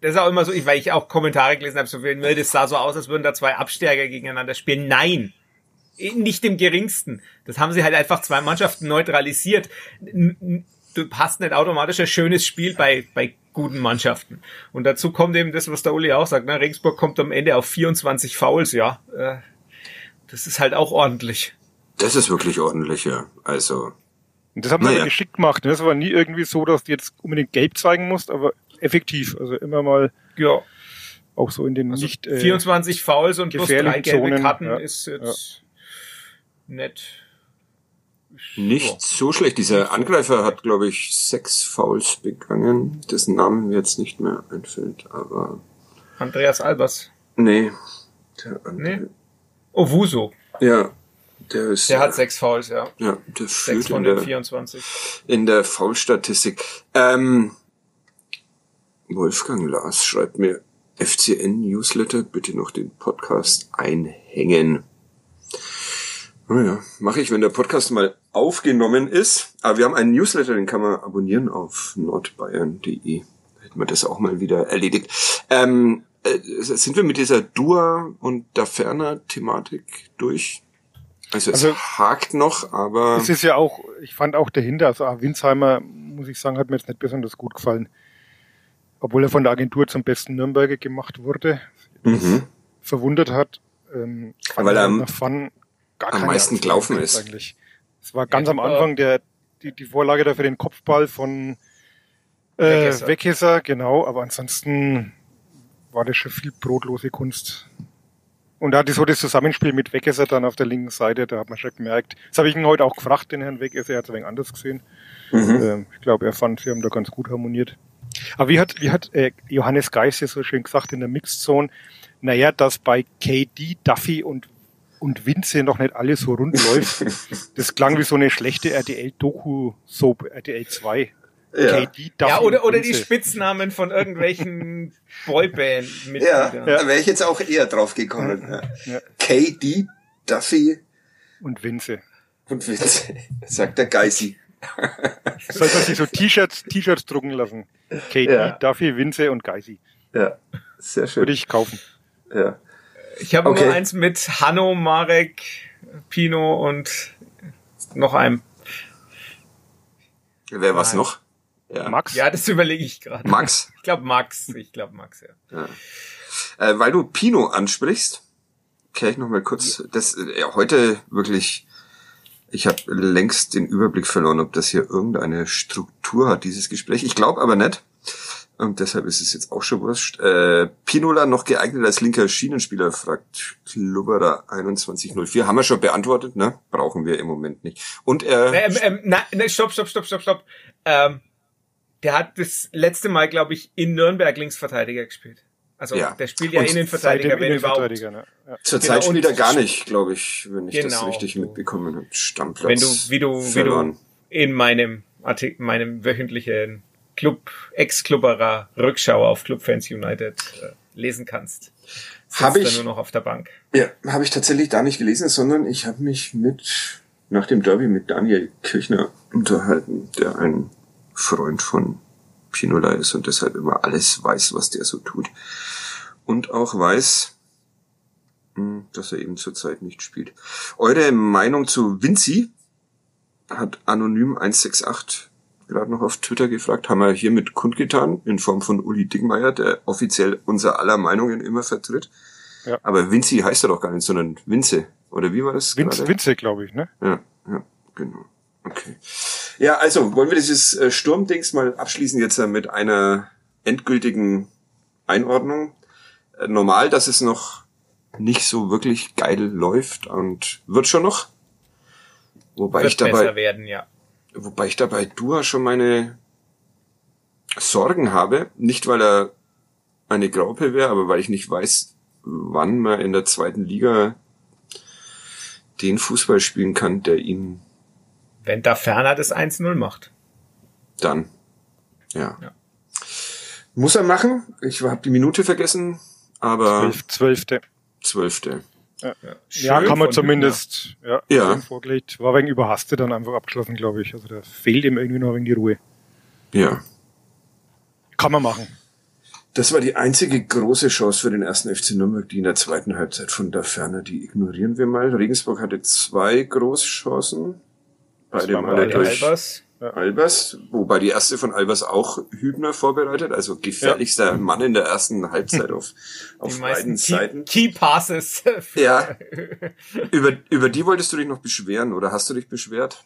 das ist auch immer so, ich, weil ich auch Kommentare gelesen habe, so wie ne, das sah so aus, als würden da zwei Absteiger gegeneinander spielen. Nein, nicht im geringsten. Das haben sie halt einfach zwei Mannschaften neutralisiert. N- Du hast nicht automatisch ein schönes Spiel bei, bei guten Mannschaften. Und dazu kommt eben das, was der Uli auch sagt. Ne? Regensburg kommt am Ende auf 24 Fouls, ja. Äh, das ist halt auch ordentlich. das ist wirklich ordentlich, ja. Also, Und das haben sie Naja. aber geschickt gemacht. ne? Das war nie irgendwie so, dass du jetzt unbedingt gelb zeigen musst, aber effektiv. Also immer mal Ja. auch so in den Also nicht äh, 24 Fouls und plus drei gefährlichen gelbe Zonen, Karten ja. ist jetzt nett. Nicht so schlecht. Dieser Angreifer hat, glaube ich, sechs Fouls begangen, dessen Namen mir jetzt nicht mehr einfällt, aber. Andreas Albers. Nee. Der andere. Nee. Owuso. Ja. Der ist. Der hat sechs Fouls, ja. Ja, der führt Sechs von in den der, 24. in der Foul-Statistik. Ähm, Wolfgang Lars schreibt mir FCN Newsletter, bitte noch den Podcast einhängen. Naja, mache ich, wenn der Podcast mal aufgenommen ist. Aber wir haben einen Newsletter, den kann man abonnieren auf nordbayern.de. Hätten wir das auch mal wieder erledigt. Ähm, äh, sind wir mit dieser Dua und Daferner-Thematik durch? Also es Also- hakt noch, aber Es ist ja auch, ich fand auch dahinter, also auch Winsheimer, muss ich sagen, hat mir jetzt nicht besonders gut gefallen. Obwohl er von der Agentur zum besten Nürnberger gemacht wurde, mhm. verwundert hat. Ähm, Weil er Fun gar am meisten gelaufen ist. Eigentlich. Es war ganz Ja, am Anfang der, die, die Vorlage dafür den Kopfball von äh, Weghesser. Weghesser, genau, aber ansonsten war das schon viel brotlose Kunst. Und da hatte so das Zusammenspiel mit Wegesser dann auf der linken Seite, da hat man schon gemerkt. Das habe ich ihn heute auch gefragt, den Herrn Wegesser, er hat es ein wenig anders gesehen. Mhm. Ähm, ich glaube, er fand, sie haben da ganz gut harmoniert. Aber wie hat, wie hat äh, Johannes Geis ja so schön gesagt in der Mixzone, naja, dass bei KD, Duffy und, und Vince noch nicht alles so rund läuft, das klang wie so eine schlechte RTL-Doku-Soap, RTL 2. Ja. KD, Duffy Ja, oder, oder die. Spitznamen von irgendwelchen Ja, Boyband-Mitgliedern. da wäre ich jetzt auch eher drauf gekommen. Ja. Ja. KD, Duffy Und Vince. und Vince, sagt der Geisi. Sollte man sich so T-Shirts, T-Shirts drucken lassen. KD, Ja. Duffy, Vince und Geisi. Ja, sehr schön. Würde ich kaufen. ja. Ich habe Okay. nur eins mit Hanno, Marek, Pino und noch einem. Wer was noch? Ja. Max? Ja, das überlege ich gerade. Max, Ich glaube Max. Ich glaube Max, ja. äh, weil du Pino ansprichst, kehre ich noch mal kurz. Das äh, ja, heute wirklich. Ich habe längst den Überblick verloren, ob das hier irgendeine Struktur hat, dieses Gespräch. Ich glaube aber nicht. Und deshalb ist es jetzt auch schon wurscht. Äh, Pinola noch geeignet als linker Schienenspieler, fragt Klubberer 2104. Haben wir schon beantwortet, ne? Brauchen wir im Moment nicht. Und er Ähm, ähm, nein, nein, stopp, stopp, stopp, stopp, stopp. Ähm, der hat das letzte Mal, glaube ich, in Nürnberg Linksverteidiger gespielt. Also Ja. der spielt ja Und Innenverteidiger, wenn überhaupt. Ne? ja. Zurzeit Genau, spielt er gar nicht, glaube ich, wenn ich das Genau, richtig du- mitbekommen habe. Stammplatz. Wenn du, wie du, wie verloren. du in meinem Artikel, meinem wöchentlichen Club, Ex-Klubberer Rückschau auf Clubfans United äh, lesen kannst. Sitzt Hab er ich- nur noch auf der Bank. Ja, habe ich tatsächlich da nicht gelesen, sondern ich habe mich mit nach dem Derby mit Daniel Kirchner unterhalten, der ein Freund von Pinola ist und deshalb immer alles weiß, was der so tut. Und auch weiß, mh, dass er eben zurzeit nicht spielt. Eure Meinung zu Vinci hat anonym 168 gerade noch auf Twitter gefragt, haben wir hiermit kundgetan, in Form von Uli Dickmeier, der offiziell unser aller Meinungen immer vertritt. Ja. Aber Vinci heißt er doch gar nicht, sondern Vince. Oder wie war das Vince, gerade? Vince glaube ich, ne? Ja, ja, genau. Okay. Ja, also wollen wir dieses äh, Sturmdings mal abschließen jetzt äh, mit einer endgültigen Einordnung. Äh, normal, dass es noch nicht so wirklich geil läuft und wird schon noch. Wobei Wird ich dabei besser werden, ja. Wobei ich dabei Dua schon meine Sorgen habe. Nicht, weil er eine Graupe wäre, aber weil ich nicht weiß, wann man in der zweiten Liga den Fußball spielen kann, der ihm Wenn da Ferner das 1-0 macht. dann, ja. Ja. Muss er machen. Ich habe die Minute vergessen, aber Zwölf, Zwölfte. zwölfte. Ja, Ja, kann man zumindest, ja, Ja. vorgelegt. War wegen überhastet dann einfach abgeschlossen, glaube ich. Also da fehlt ihm irgendwie noch wegen die Ruhe. Ja. Kann man machen. Das war die einzige große Chance für den ersten FC Nürnberg, die in der zweiten Halbzeit von der Ferne, die ignorieren wir mal. Regensburg hatte zwei Großchancen. Male mal Der durch Albers. Albers, wobei die erste von Albers auch Hübner vorbereitet, also gefährlichster Mann in der ersten Halbzeit auf, auf beiden meisten Seiten. Key, Key Passes. Ja. Über, über die wolltest du dich noch beschweren oder hast du dich beschwert?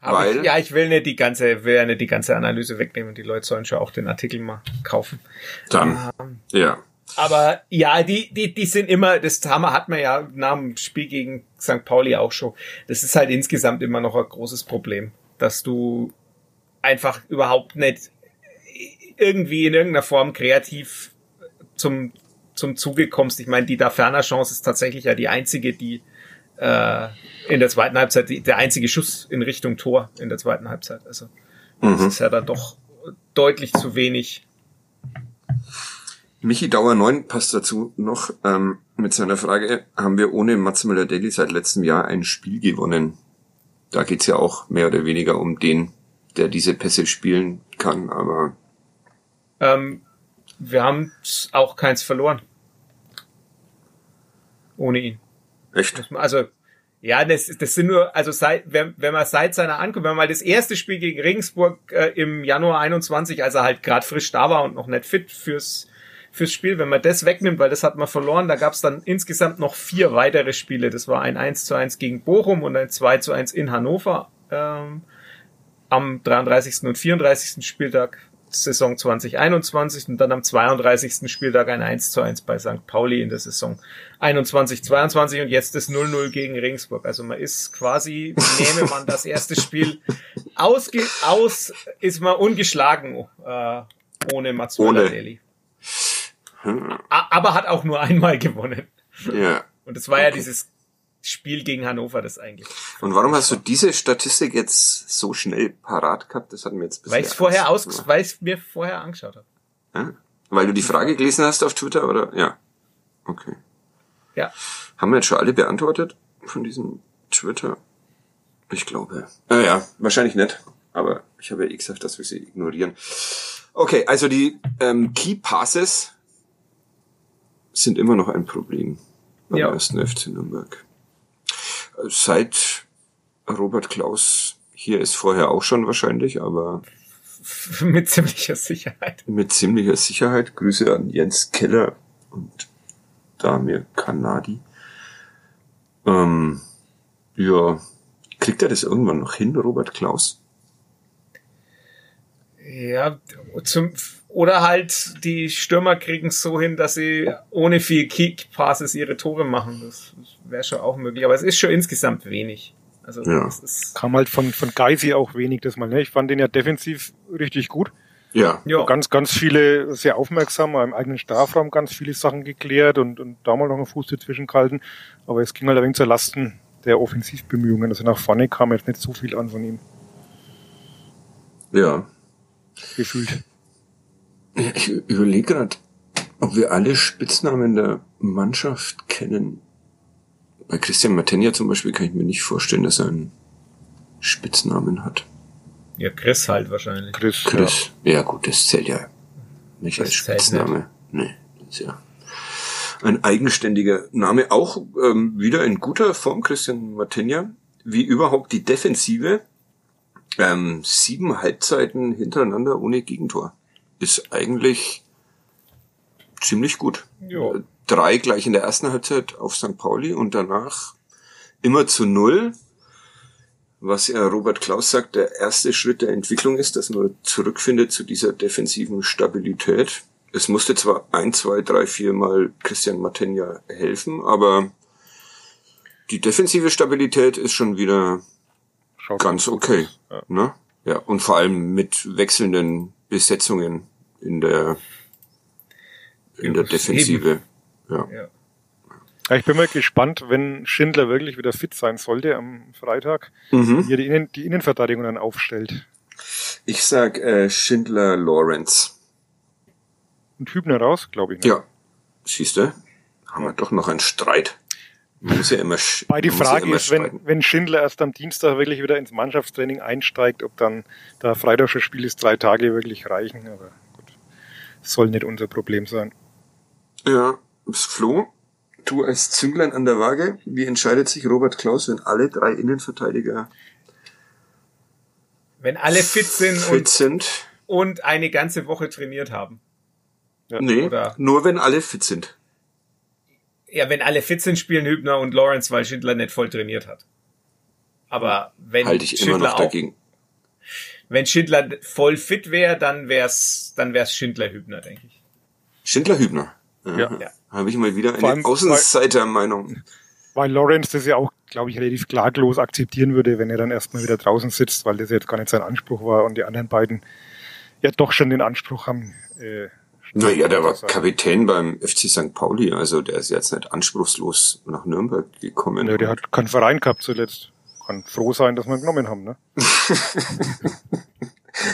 Aber Weil- ich, ja, ich will nicht die ganze, will ja nicht die ganze Analyse wegnehmen. Die Leute sollen schon auch den Artikel mal kaufen. Dann. Ja. Aber ja, die, die, die sind immer, das Hammer hat man ja nach dem Spiel gegen St. Pauli auch schon. Das ist halt insgesamt immer noch ein großes Problem, dass du einfach überhaupt nicht irgendwie in irgendeiner Form kreativ zum, zum Zuge kommst. Ich meine, die da ferner Chance ist tatsächlich ja die einzige, die äh, in der zweiten Halbzeit, die, der einzige Schuss in Richtung Tor in der zweiten Halbzeit. Also das mhm. ist ja dann doch deutlich zu wenig. Michi Dauer 9 passt dazu noch ähm, mit seiner Frage, haben wir ohne Mats Müller-Deli seit letztem Jahr ein Spiel gewonnen? Da geht's ja auch mehr oder weniger um den, der diese Pässe spielen kann, aber ähm, wir haben auch keins verloren. Ohne ihn. Echt? Also, ja, das, das sind nur, also seit, wenn, wenn man seit seiner Ankunft, wenn man mal das erste Spiel gegen Regensburg äh, im Januar 21, als er halt gerade frisch da war und noch nicht fit fürs fürs Spiel, wenn man das wegnimmt, weil das hat man verloren, da gab es dann insgesamt noch vier weitere Spiele. Das war ein 1 zu 1 gegen Bochum und ein 2 zu 1 in Hannover ähm, am 33. und 34. Spieltag Saison 2021 und dann am 32. Spieltag ein 1 zu 1 bei St. Pauli in der Saison 21, 22 und jetzt das 0-0 gegen Regensburg. Also man ist quasi, nehme man das erste Spiel ausge, aus, ist man ungeschlagen äh, ohne Matsuda Deli. Hm. Aber hat auch nur einmal gewonnen. Ja. Und es war okay. ja dieses Spiel gegen Hannover das eigentlich. Und warum hast du diese Statistik jetzt so schnell parat gehabt? Das hatten wir jetzt Weil ich vorher aus, weil ich mir vorher angeschaut habe. Ja? Weil du die Frage gelesen hast auf Twitter, oder? Ja. Okay. Ja. Haben wir jetzt schon alle beantwortet von diesem Twitter? Ich glaube. Äh, ja, wahrscheinlich nicht. Aber ich habe ja eh gesagt, dass wir sie ignorieren. Okay, also die ähm, Key Passes sind immer noch ein Problem beim ja. ersten FC Nürnberg seit Robert Klaus hier ist vorher auch schon wahrscheinlich, aber mit ziemlicher Sicherheit. Mit ziemlicher Sicherheit. Grüße an Jens Keller und Damir Kanadi. Ähm, ja, kriegt er das irgendwann noch hin, Robert Klaus? Ja, zum, oder halt die Stürmer kriegen es so hin, dass sie ohne viel Kick-Passes ihre Tore machen. Das, das wäre schon auch möglich. Aber es ist schon insgesamt wenig. Also ja. das kam halt von, von Geisi auch wenig das mal. Ne? Ich fand den ja defensiv richtig gut. Ja. ja. Ganz, ganz viele, sehr aufmerksam, im eigenen Strafraum ganz viele Sachen geklärt und, und da mal noch einen Fuß dazwischen gehalten. Aber es ging halt ein wenig zur Lasten der Offensivbemühungen. Also nach vorne kam jetzt nicht so viel an von ihm. Ja. Gefühlt. Ich überlege gerade, ob wir alle Spitznamen der Mannschaft kennen. Bei Christian Matenja zum Beispiel kann ich mir nicht vorstellen, dass er einen Spitznamen hat. Ja, Chris halt wahrscheinlich. Chris, Chris. Ja, ja gut, das zählt ja nicht das als Spitzname. Nee, das ist ja ein eigenständiger Name. Auch ähm, wieder in guter Form, Christian Matenja. Wie überhaupt die Defensive. Ähm, sieben Halbzeiten hintereinander ohne Gegentor ist eigentlich ziemlich gut. Jo. Drei gleich in der ersten Halbzeit auf St. Pauli und danach immer zu null. Was ja Robert Klaus sagt, der erste Schritt der Entwicklung ist, dass man zurückfindet zu dieser defensiven Stabilität. Es musste zwar ein, zwei, drei, vier Mal Christian Matenja helfen, aber die defensive Stabilität ist schon wieder Schaut ganz okay. Ja. Ne? ja, und vor allem mit wechselnden Besetzungen in der in der Defensive. Ja. ja. Ich bin mal gespannt, wenn Schindler wirklich wieder fit sein sollte am Freitag, mhm. wie er die, Innen, die Innenverteidigung dann aufstellt. Ich sag äh, Schindler Lawrence. Und Hübner raus, glaube ich. Ne? Ja. Siehst du? Haben wir doch noch einen Streit. Man muss ja immer Bei die Frage ja ist, wenn, wenn Schindler erst am Dienstag wirklich wieder ins Mannschaftstraining einsteigt, ob dann da Freitagsche Spiel ist, drei Tage wirklich reichen. Aber gut, soll nicht unser Problem sein. Ja, Flo, du als Zünglein an der Waage, wie entscheidet sich Robert Klaus, wenn alle drei Innenverteidiger wenn alle fit sind, fit und, sind. und eine ganze Woche trainiert haben? Ja. Nee, Oder? nur wenn alle fit sind. Ja, wenn alle fit sind, spielen Hübner und Lawrence, weil Schindler nicht voll trainiert hat. Aber wenn Halte ich Schindler immer noch dagegen. wenn Schindler voll fit wäre, dann wär's, dann wär's Schindler Hübner, denke ich. Schindler Hübner. Ja. ja. Habe ich mal wieder eine Außenseitermeinung. Weil Lawrence das ja auch, glaube ich, relativ klaglos akzeptieren würde, wenn er dann erstmal wieder draußen sitzt, weil das jetzt gar nicht sein Anspruch war und die anderen beiden ja doch schon den Anspruch haben. Äh, naja, der war Kapitän beim FC St. Pauli, also der ist jetzt nicht anspruchslos nach Nürnberg gekommen. Ja, der hat keinen Verein gehabt zuletzt. Kann froh sein, dass wir ihn genommen haben, ne?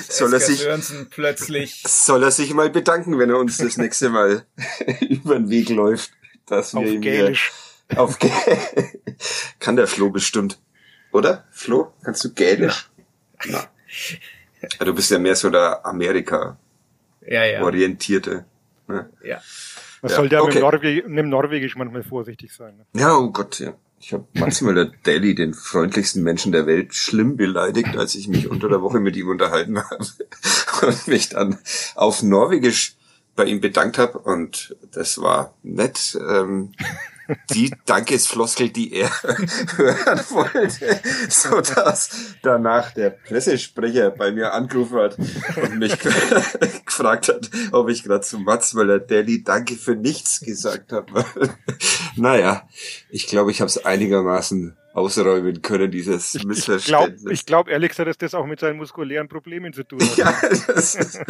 soll er sich plötzlich soll er sich mal bedanken, wenn er uns das nächste Mal über den Weg läuft, dass wir Auf ihm Gälisch. auf Gä kann der Flo bestimmt, oder? Flo, kannst du Gälisch? Ja. Na. Du bist ja mehr so der Amerika ja, ja. orientierte. Ne? Ja. Man Ja, sollte ja okay. mit, dem Norweg mit dem Norwegisch manchmal vorsichtig sein. Ne? Ja, oh Gott, ja. Ich habe manchmal der Daly, den freundlichsten Menschen der Welt, schlimm beleidigt, als ich mich unter der Woche mit ihm unterhalten habe und mich dann auf Norwegisch bei ihm bedankt habe. Und das war nett. Ähm, die Dankesfloskel, die er hören wollte, so dass danach der Pressesprecher bei mir angerufen hat und mich gefragt hat, ob ich gerade zu Mats, weil er Daly Danke für nichts gesagt hat. naja, ich glaube, ich habe es einigermaßen ausräumen können, dieses Ich glaube Missverständnis. ich glaub, ehrlich gesagt, dass das auch mit seinen muskulären Problemen zu tun hat. ja, das ist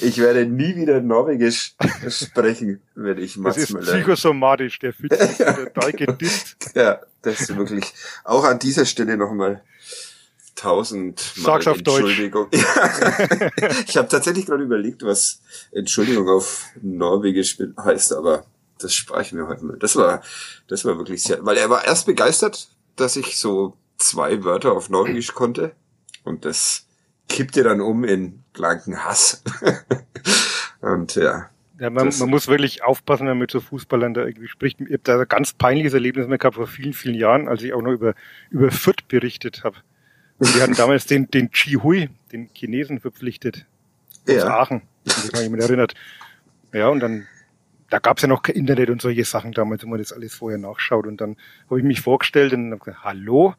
ich werde nie wieder Norwegisch sprechen, wenn ich das Mats ist Müller psychosomatisch, der fühlt sich der Deike disst. Ja, das ist wirklich auch an dieser Stelle nochmal tausend Mal Sag's auf Deutsch. Entschuldigung. Ja. ich habe tatsächlich gerade überlegt, was Entschuldigung auf Norwegisch heißt, aber das spare ich mir heute mal. Das war, das war wirklich sehr, weil er war erst begeistert, dass ich so zwei Wörter auf Norwegisch konnte und das kippte dann um in blanken Hass. und ja, Ja, man, man muss wirklich aufpassen, wenn man mit so Fußballern da irgendwie spricht. Ich habe da ein ganz peinliches Erlebnis mehr gehabt vor vielen, vielen Jahren, als ich auch noch über, über Fürth berichtet habe. Und die hatten damals den, den Chi Hui, den Chinesen, verpflichtet. Aus ja, Aachen, wenn sich mal jemand erinnert. Ja, und dann, da gab's ja noch kein Internet und solche Sachen damals, wo man das alles vorher nachschaut. Und dann habe ich mich vorgestellt und hab gesagt, hallo,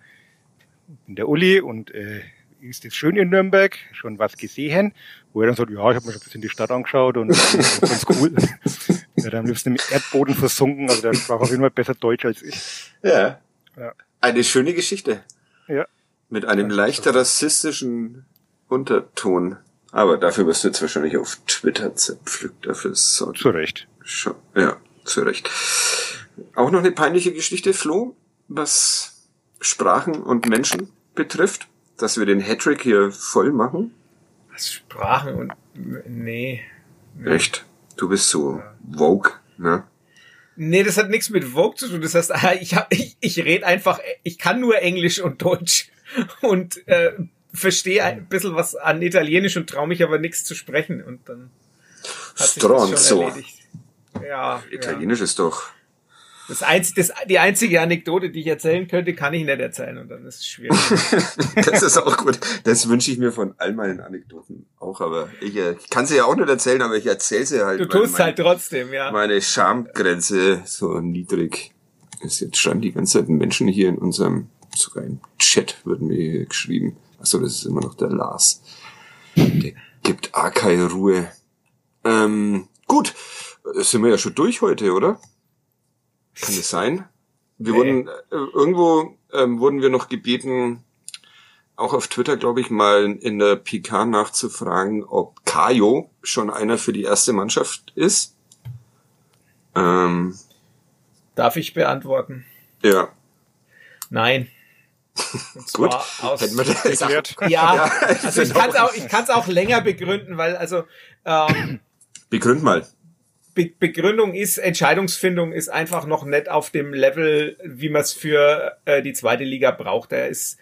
ich bin der Uli und äh, ist es schön in Nürnberg? Schon was gesehen? Wo er dann sagt, ja, ich habe mir schon ein bisschen die Stadt angeschaut und ganz cool. er hat am liebsten im Erdboden versunken, also der sprach auf jeden Fall besser Deutsch als ich. ja, Ja. eine schöne Geschichte. Ja. Mit einem leicht rassistischen Unterton. Aber dafür wirst du jetzt wahrscheinlich auf Twitter zerpflückt. Dafür ist so Zu Recht. ja, zu Recht. Auch noch eine peinliche Geschichte, Flo, was Sprachen und Menschen betrifft, dass wir den Hattrick hier voll machen. Was Sprachen und nee. Echt? Du bist so woke, ne? Nee, das hat nichts mit Vogue zu tun. Das heißt, ich hab, ich, ich rede einfach, ich kann nur Englisch und Deutsch und äh, verstehe ein bisschen was an Italienisch und traue mich aber nichts zu sprechen. Und dann hat sich das schon Stronzo. erledigt. Ja, ja. Italienisch ist doch. Das einz, das, die einzige Anekdote, die ich erzählen könnte, kann ich nicht erzählen und dann ist es schwierig. Das ist auch gut. Das wünsche ich mir von all meinen Anekdoten auch, aber ich, äh, ich kann sie ja auch nicht erzählen, aber ich erzähle sie halt. Du tust mein- halt trotzdem, ja. meine Schamgrenze so niedrig ist. Jetzt schreiben die ganze Zeit Menschen hier in unserem, sogar im Chat wird mir geschrieben. Achso, das ist immer noch der Lars. Der gibt auch keine Ruhe. Ähm, gut, sind wir ja schon durch heute, oder? Kann es sein? Wir Nee. wurden, äh, irgendwo ähm, wurden wir noch gebeten, auch auf Twitter, glaube ich, mal in der PK nachzufragen, ob Kajo schon einer für die erste Mannschaft ist. Ähm, Darf ich beantworten? ja, Nein. Gut. aus Hätten wir das Erklärt. Ja, ich also ich kann es auch- auch, ich kann's auch länger begründen, weil also ähm, Begründ mal. Be Begründung ist, Entscheidungsfindung ist einfach noch nicht auf dem Level, wie man es für äh, die zweite Liga braucht. Er ist,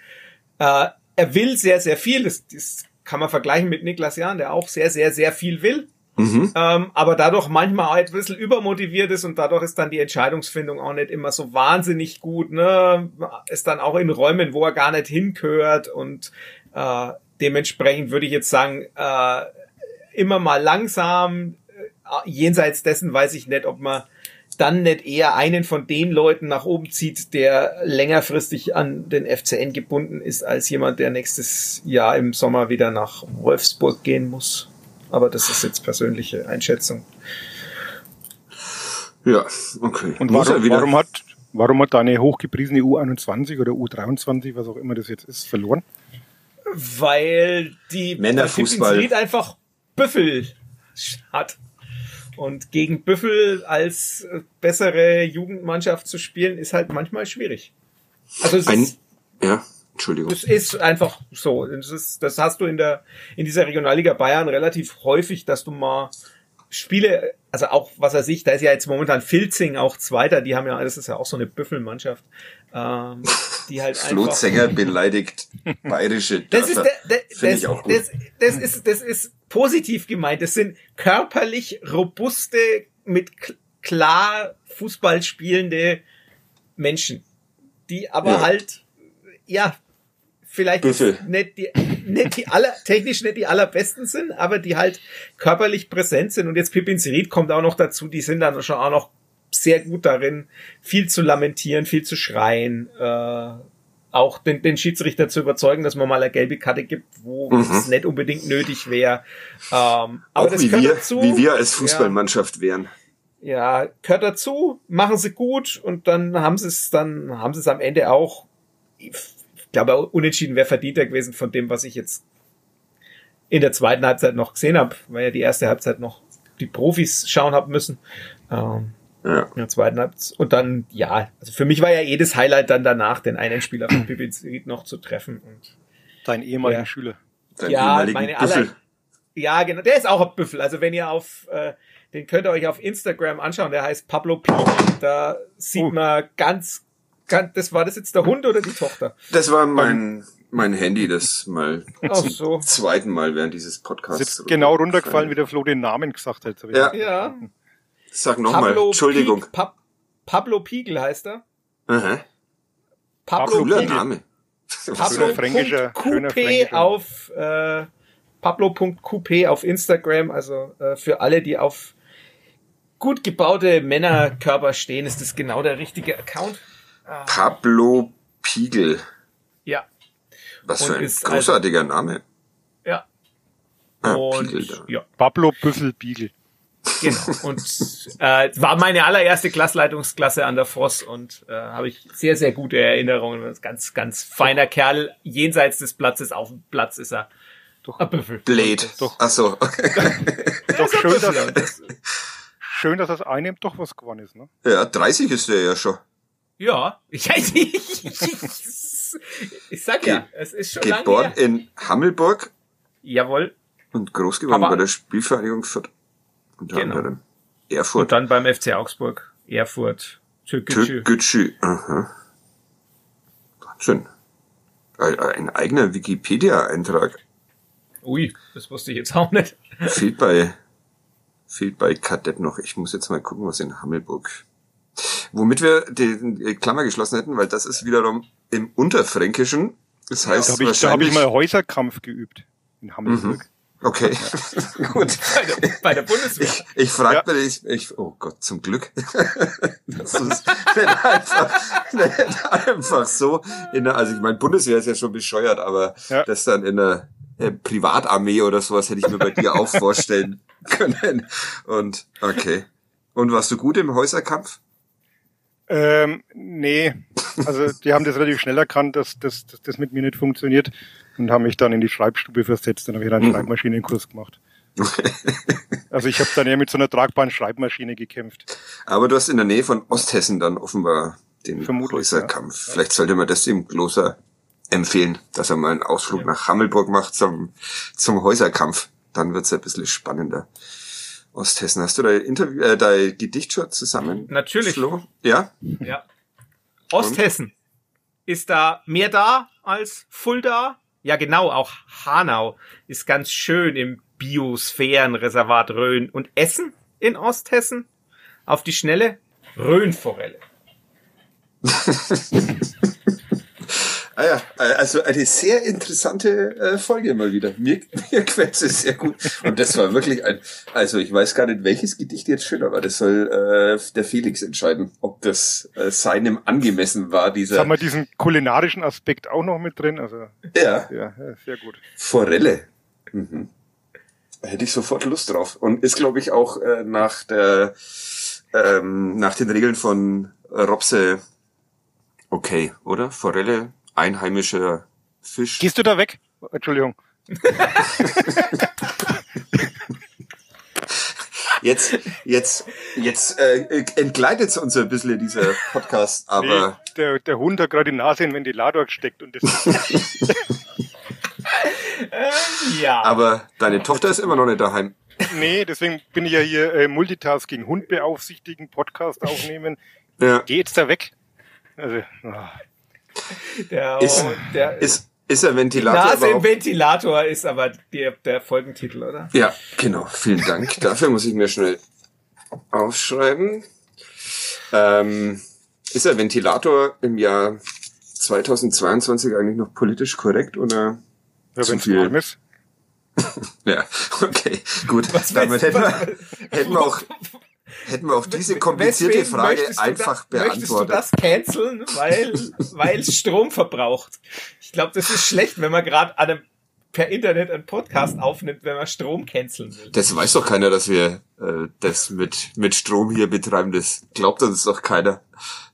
äh, er will sehr, sehr viel. Das, das kann man vergleichen mit Niklas Jahn, der auch sehr, sehr, sehr viel will. Mhm. Ähm, aber dadurch manchmal auch ein bisschen übermotiviert ist und dadurch ist dann die Entscheidungsfindung auch nicht immer so wahnsinnig gut. Ne? Ist dann auch in Räumen, wo er gar nicht hingehört und äh, dementsprechend würde ich jetzt sagen, äh, immer mal langsam. Jenseits dessen weiß ich nicht, ob man dann nicht eher einen von den Leuten nach oben zieht, der längerfristig an den FCN gebunden ist, als jemand, der nächstes Jahr im Sommer wieder nach Wolfsburg gehen muss. Aber das ist jetzt persönliche Einschätzung. Ja, okay. Und warum, warum, hat, warum hat deine hochgepriesene U21 oder U23, was auch immer das jetzt ist, verloren? Weil die Männerfußball. einfach Büffel hat. Und gegen Büffel als äh, bessere Jugendmannschaft zu spielen, ist halt manchmal schwierig. Also es Ein, ist, ja, Entschuldigung. das ist einfach so. Das, ist, das hast du in der in dieser Regionalliga Bayern relativ häufig, dass du mal Spiele, also auch was er sich, da ist ja jetzt momentan Filzing auch Zweiter, die haben ja, das ist ja auch so eine Büffelmannschaft, ähm, die halt Zenger beleidigt bayerische das ist, Dörfer. der, der, das, ich auch gut. das, das ist, das ist positiv gemeint. Das sind körperlich robuste, mit klar Fußball spielende Menschen, die aber Ja. halt, ja, vielleicht Büffel. nicht die, nicht die aller, technisch nicht die allerbesten sind, aber die halt körperlich präsent sind. Und jetzt Pippins Ried kommt auch noch dazu, die sind dann schon auch noch sehr gut darin, viel zu lamentieren, viel zu schreien, äh, auch den, den Schiedsrichter zu überzeugen, dass man mal eine gelbe Karte gibt, wo Mhm. es nicht unbedingt nötig wäre. Ähm, aber Auch das wie wir, dazu. wie wir als Fußballmannschaft wären. Ja, gehört dazu, machen sie gut und dann haben sie es, dann haben sie es am Ende auch. Ich glaube, unentschieden wäre verdienter gewesen von dem, was ich jetzt in der zweiten Halbzeit noch gesehen habe, weil ja die erste Halbzeit noch die Profis schauen haben müssen. Ähm, Ja. in der zweiten Halbzeit. Und dann, ja, also für mich war ja jedes Highlight dann danach, den einen Spieler von Pippins Ried noch zu treffen. Und Dein ehemaliger Ja. Schüler. Dein Ja, meine Büffel. aller- ja, genau, der ist auch ein Büffel. Also wenn ihr auf, äh, den könnt ihr euch auf Instagram anschauen, der heißt Pablo P. Da sieht Oh. man ganz, ganz, das war das jetzt der Hund oder die Tochter? Das war mein, mein Handy, das mal Ach zum so. zweiten Mal während dieses Podcasts. Ist jetzt genau runtergefallen, wie der Flo den Namen gesagt hat. Ja. Ja. Sag nochmal, Entschuldigung. Pieg- Pa Pablo Piegel heißt er. Aha. Pablo Cooler Piegel. Name. Pablo fränkischer- fränkischer- auf äh, Pablo.qp auf Instagram, also äh, für alle, die auf gut gebaute Männerkörper stehen, ist das genau der richtige Account. Pablo Piegel. Ja, Was Und für ein ist großartiger Name. ja. Ah, Und Piegel ja, Pablo Büffel Biegel. Genau. Und äh, war meine allererste Klassleitungsklasse an der Voss und äh, habe ich sehr, sehr gute Erinnerungen. Ganz, ganz feiner Kerl. Jenseits des Platzes, auf dem Platz ist er. Doch. Ein Büffel. Blade. Doch. Ach so. Doch schön, dass, das- schön, dass das einem doch was geworden ist. Ne? ja, 30 ist der ja schon. Ja, ich, ich, ich, ich sag ja, es ist schon lange Geboren in Hammelburg Jawohl. und groß geworden bei der Spielvereinigung Fürth. Unter Genau. anderem. Und Erfurt. dann beim FC Augsburg, Erfurt, Türkgücü. Türkgücü. Aha. Wahnsinn. Ein, eigener Wikipedia-Eintrag. Ui, das wusste ich jetzt auch nicht. Fehlt bei, fehlt bei Kadett noch. Ich muss jetzt mal gucken, was in Hammelburg. Womit wir die, die Klammer geschlossen hätten, weil das ist wiederum im Unterfränkischen. Das heißt Da habe ich, hab ich mal Häuserkampf geübt in Hammelburg. Okay, gut. Bei der, bei der Bundeswehr. Ich, ich fragte mich, ich, oh Gott, zum Glück. das ist nicht einfach, nicht einfach so. In der, also ich meine, Bundeswehr ist ja schon bescheuert, aber Ja. das dann in der äh, Privatarmee oder sowas hätte ich mir bei dir auch vorstellen können. Und okay. Und warst du gut im Häuserkampf? Ähm, nee, also die haben das relativ schnell erkannt, dass, dass, dass das mit mir nicht funktioniert und haben mich dann in die Schreibstube versetzt. Dann habe ich dann einen Mhm. Schreibmaschinenkurs gemacht. Also ich habe dann eher mit so einer tragbaren Schreibmaschine gekämpft. Aber du hast in der Nähe von Osthessen dann offenbar den Vermutlich, Häuserkampf. Vielleicht sollte man das dem Gloser empfehlen, dass er mal einen Ausflug nach Hammelburg macht zum, zum Häuserkampf. Dann wird's ein bisschen spannender. Osthessen, hast du dein Interview, äh, dein Gedicht schon zusammen? Natürlich. Flo? Ja? Ja. Osthessen. Ist da mehr da als Fulda? Ja, genau, auch Hanau ist ganz schön im Biosphärenreservat Rhön. Und Essen in Osthessen? Auf die Schnelle? Rhönforelle. Ah ja, also eine sehr interessante äh, Folge mal wieder. Mir, mir gefällt es sehr gut. Und das war wirklich ein, also ich weiß gar nicht, welches Gedicht jetzt schöner war. Das soll äh, der Felix entscheiden, ob das äh, seinem angemessen war, Jetzt dieser haben wir diesen kulinarischen Aspekt auch noch mit drin. Also ja, ja, ja, sehr gut. Forelle. Mhm. Hätte ich sofort Lust drauf. Und ist, glaube ich, auch äh, nach der ähm, nach den Regeln von Robse okay, oder? Forelle, einheimischer Fisch. Gehst du da weg? Entschuldigung. Jetzt, jetzt, jetzt äh, entgleitet uns ein bisschen dieser Podcast, aber. Nee, der, der Hund hat gerade die Nase in den Ventilator gesteckt und das Ja. Aber deine Tochter ist immer noch nicht daheim. Nee, deswegen bin ich ja hier äh, Multitasking, Hund beaufsichtigen, Podcast aufnehmen. Ja. Geh jetzt da weg. Also, ah. Der, Ist, der ist, ist der Ventilator Nase im? Ventilator ist aber der, der Folgentitel, oder? Ja, genau. Vielen Dank. Dafür muss ich mir schnell aufschreiben. Ähm, ist der Ventilator im Jahr 2022 eigentlich noch politisch korrekt oder? ja, Zu viel. Ja, okay, gut. Was Damit hätten wir, hätten wir auch, hätten wir auch diese komplizierte Weswegen Frage du einfach da, Möchtest du beantwortet. das canceln, weil, weil es Strom verbraucht? Ich glaube, das ist schlecht, wenn man gerade an einem, per Internet einen Podcast aufnimmt, wenn man Strom canceln will. Das weiß doch keiner, dass wir äh, das mit, mit Strom hier betreiben. Das glaubt uns doch keiner,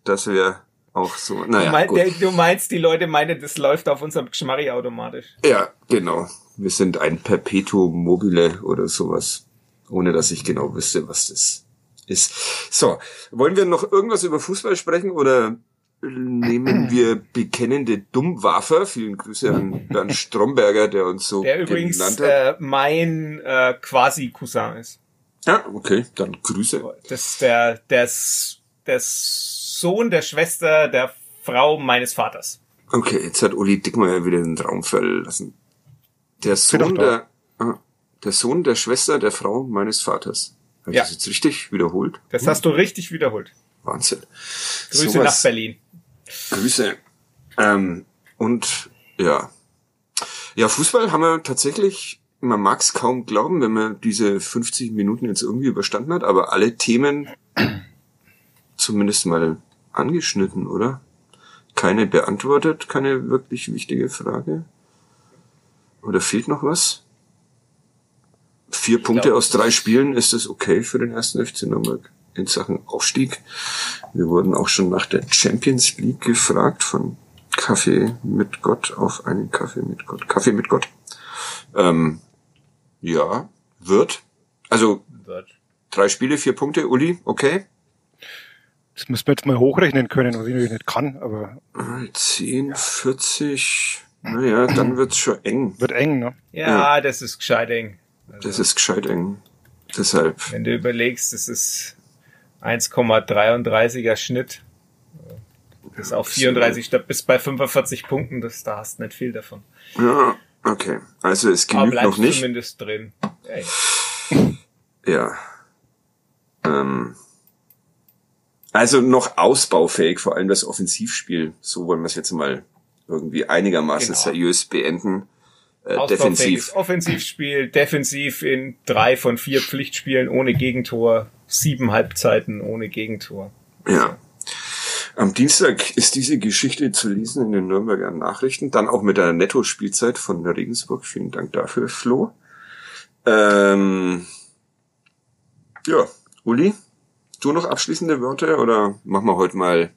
dass wir auch so. Du, Naja, mein, gut. der, du meinst, die Leute meinen, das läuft auf unserem Geschmarri automatisch. Ja, genau. Wir sind ein Perpetuum mobile oder sowas. Ohne dass ich genau wüsste, was das ist. So, wollen wir noch irgendwas über Fußball sprechen oder nehmen wir bekennende Dummwafer? Vielen Grüße an Bernd Stromberger, der uns so Der übrigens genannt hat. äh, mein äh, Quasi-Cousin ist. ja, okay, dann Grüße. Das ist der, der, der Sohn der Schwester der Frau meines Vaters. Okay, jetzt hat Uli Dickmeyer wieder den Raum verlassen. Der Sohn der, ah, der Sohn der Schwester der Frau meines Vaters. Habe ich Ja. das jetzt richtig wiederholt? Das hast du richtig wiederholt. Wahnsinn. Grüße Sowas- nach Berlin. Grüße. Ähm, und ja. Ja, Fußball haben wir tatsächlich, man mag es kaum glauben, wenn man diese 50 Minuten jetzt irgendwie überstanden hat, aber alle Themen zumindest mal angeschnitten, oder? Keine beantwortet, keine wirklich wichtige Frage. Oder fehlt noch was? Vier Punkte aus drei Spielen, ist das okay für den ersten FC Nürnberg in Sachen Aufstieg? Wir wurden auch schon nach der Champions League gefragt von Kaffee mit Gott auf einen Kaffee mit Gott. Kaffee mit Gott. Ähm, ja, wird. Also drei Spiele, vier Punkte, Uli, okay. Das müssen wir jetzt mal hochrechnen können, was ich natürlich nicht kann, aber 10, 40, naja, dann wird's schon eng. wird eng, ne? Ja, das ist gescheit eng. Das ist gescheit eng. Deshalb, Wenn du überlegst, das ist 1,33er Schnitt. Bis auf 34, da bis bei 45 Punkten, das, da hast du nicht viel davon. ja, okay. Also es genügt noch nicht. zumindest drin. Ey. Ja. Ähm, also noch ausbaufähig, vor allem das Offensivspiel. So wollen wir es jetzt mal irgendwie einigermaßen Genau. seriös beenden. Äh, defensiv. Offensivspiel, defensiv in drei von vier Pflichtspielen ohne Gegentor, sieben Halbzeiten ohne Gegentor. Ja. Am Dienstag ist diese Geschichte zu lesen in den Nürnberger Nachrichten, dann auch mit einer Netto-Spielzeit von Regensburg. Vielen Dank dafür, Flo. Ähm, ja, Uli, du noch abschließende Wörter oder machen wir heute mal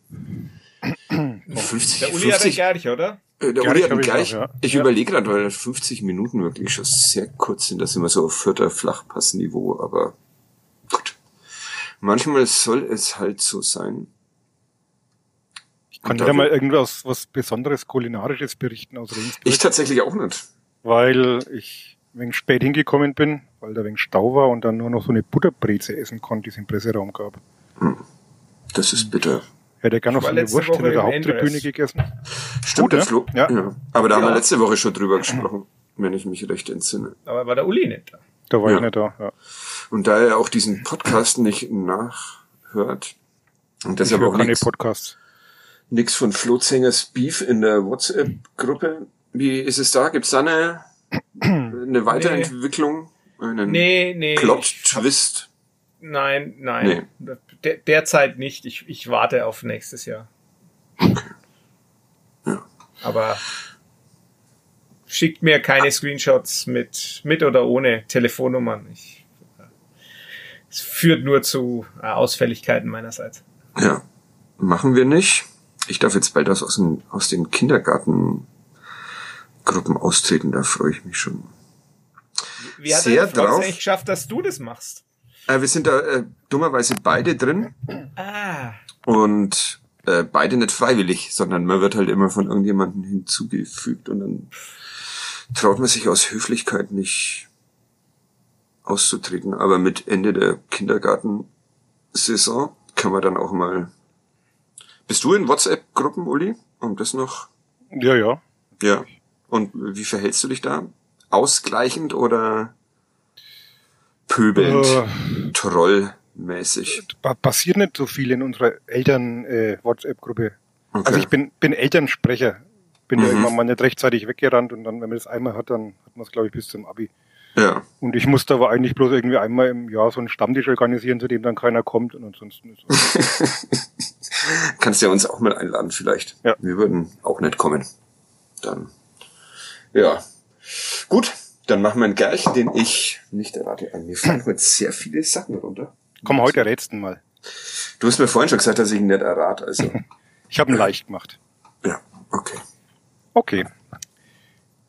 50, Der Uli hat 50 gar nicht, oder? Äh, Der Gar Uli hat ich gleich. auch, ja. Ich Ja. überlege gerade, weil 50 Minuten wirklich schon sehr kurz sind. Das sind wir so auf vierter Flachpassniveau, aber gut. Manchmal soll es halt so sein. Ich kann Und dir mal irgendwas was Besonderes Kulinarisches berichten aus Regensburg. Ich tatsächlich auch nicht. weil ich wenig spät hingekommen bin, weil da wenig Stau war und dann nur noch so eine Butterbreze essen konnte, die es im Presseraum gab. Das ist bitter. Hätte gerne noch so eine letzte Wurst Woche hinter der Haupttribüne gegessen. Stimmt, Gut, das Flo? ja? ja. Aber da haben wir letzte Woche schon drüber gesprochen, wenn ich mich recht entsinne. Aber war der Uli nicht da? Da war Ja. ich nicht da. Ja. Und da er auch diesen Podcast nicht nachhört und Ich deshalb höre auch keine nichts Podcasts. nix von Flo Zengers Beef in der WhatsApp-Gruppe. Wie ist es da? Gibt's da eine, eine Weiterentwicklung? Einen Nee, nee. Plot-Twist? Nein, nein. Der, derzeit nicht. Ich, ich warte auf nächstes Jahr. Ja. Aber schickt mir keine Screenshots mit, mit oder ohne Telefonnummern. Ich, Es führt nur zu äh, Ausfälligkeiten meinerseits. Ja, machen wir nicht. Ich darf jetzt bald aus, aus, den, aus den Kindergartengruppen austreten, da freue ich mich schon. Wie hat Sehr drauf. eigentlich geschafft, dass du das machst? Äh, wir sind da äh, dummerweise beide drin. Ah. Und äh, beide nicht freiwillig, sondern man wird halt immer von irgendjemandem hinzugefügt und dann traut man sich aus Höflichkeit nicht auszutreten. Aber mit Ende der Kindergartensaison kann man dann auch mal. Bist du in WhatsApp-Gruppen, Uli? Um das noch? Ja, ja. Ja. Und wie verhältst du dich da? Ausgleichend oder pöbelnd, äh, trollmäßig? Passiert nicht so viel in unserer Eltern-WhatsApp-Gruppe. Äh, okay. Also ich bin, bin Elternsprecher. Bin mhm. ja immer mal nicht rechtzeitig weggerannt und dann, wenn man das einmal hat, dann hat man es, glaube ich, bis zum Abi. Ja. Und ich musste aber eigentlich bloß irgendwie einmal im Jahr so einen Stammtisch organisieren, zu dem dann keiner kommt und ansonsten ist es. Kannst ja uns auch mal einladen vielleicht. Ja. Wir würden auch nicht kommen. Dann. Ja. Gut, dann machen wir einen Gerch, den ich nicht errate. Mir fallen heute sehr viele Sachen runter. Komm, heute rätst mal. Du hast mir vorhin schon gesagt, dass ich ihn nicht errate. Also. ich habe ihn leicht gemacht. Ja, okay. Okay.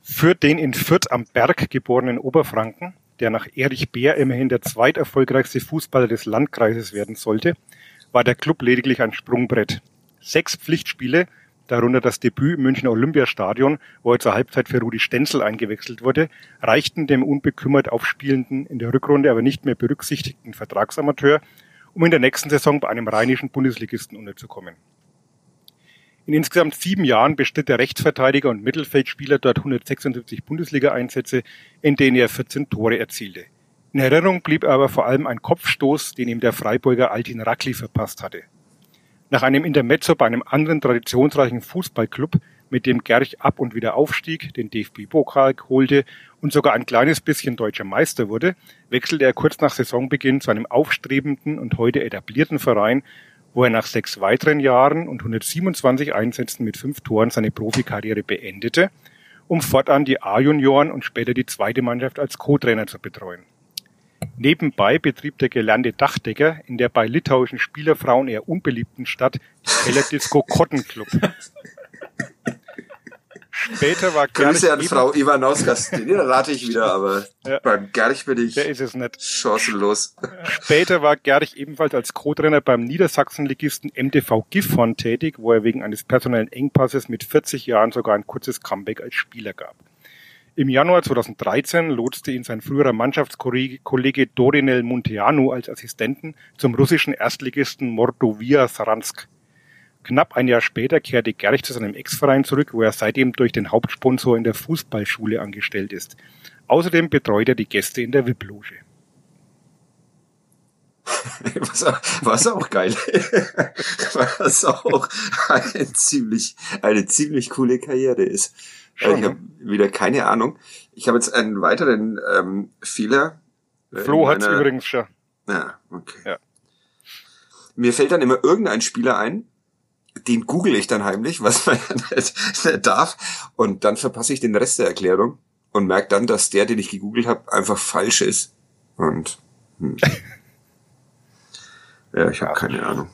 Für den in Fürth am Berg geborenen Oberfranken, der nach Erich Bär immerhin der zweiterfolgreichste Fußballer des Landkreises werden sollte, war der Club lediglich ein Sprungbrett. Sechs Pflichtspiele, darunter das Debüt im Münchner Olympiastadion, wo er zur Halbzeit für Rudi Stenzel eingewechselt wurde, reichten dem unbekümmert aufspielenden, in der Rückrunde aber nicht mehr berücksichtigten Vertragsamateur, um in der nächsten Saison bei einem rheinischen Bundesligisten unterzukommen. In insgesamt sieben Jahren bestritt der Rechtsverteidiger und Mittelfeldspieler dort 176 Bundesliga-Einsätze, in denen er 14 Tore erzielte. In Erinnerung blieb aber vor allem ein Kopfstoß, den ihm der Freiburger Altin Rackli verpasst hatte. Nach einem Intermezzo bei einem anderen traditionsreichen Fußballclub, mit dem Gerch ab und wieder aufstieg, den DFB-Pokal holte und sogar ein kleines bisschen deutscher Meister wurde, wechselte er kurz nach Saisonbeginn zu einem aufstrebenden und heute etablierten Verein wo er nach sechs weiteren Jahren und 127 Einsätzen mit fünf Toren seine Profikarriere beendete, um fortan die A-Junioren und später die zweite Mannschaft als Co-Trainer zu betreuen. Nebenbei betrieb der gelernte Dachdecker in der bei litauischen Spielerfrauen eher unbeliebten Stadt die Kellerdisco Cotton Club. Später war Grüße an Frau Ivanauskas. Den rate ich wieder, aber ja. beim Gerch bin ich Der ist es nicht. chancenlos. Später war Gerch ebenfalls als Co-Trainer beim Niedersachsenligisten MTV Gifhorn tätig, wo er wegen eines personellen Engpasses mit 40 Jahren sogar ein kurzes Comeback als Spieler gab. Im Januar 2013 lotste ihn sein früherer Mannschaftskollege Dorinel Munteanu als Assistenten zum russischen Erstligisten Mordovia Saransk. Knapp ein Jahr später kehrte Gerch zu seinem Ex-Verein zurück, wo er seitdem durch den Hauptsponsor in der Fußballschule angestellt ist. Außerdem betreut er die Gäste in der VIP-Loge. Was, was auch geil. was auch eine ziemlich, eine ziemlich coole Karriere ist. Schon, ich habe wieder keine Ahnung. Ich habe jetzt einen weiteren ähm, Fehler. Flo hat's übrigens schon. Ja, okay. Ja. Mir fällt dann immer irgendein Spieler ein, den google ich dann heimlich, was man nicht darf. Und dann verpasse ich den Rest der Erklärung und merke dann, dass der, den ich gegoogelt habe, einfach falsch ist. Und hm. ja, ich habe keine Ahnung.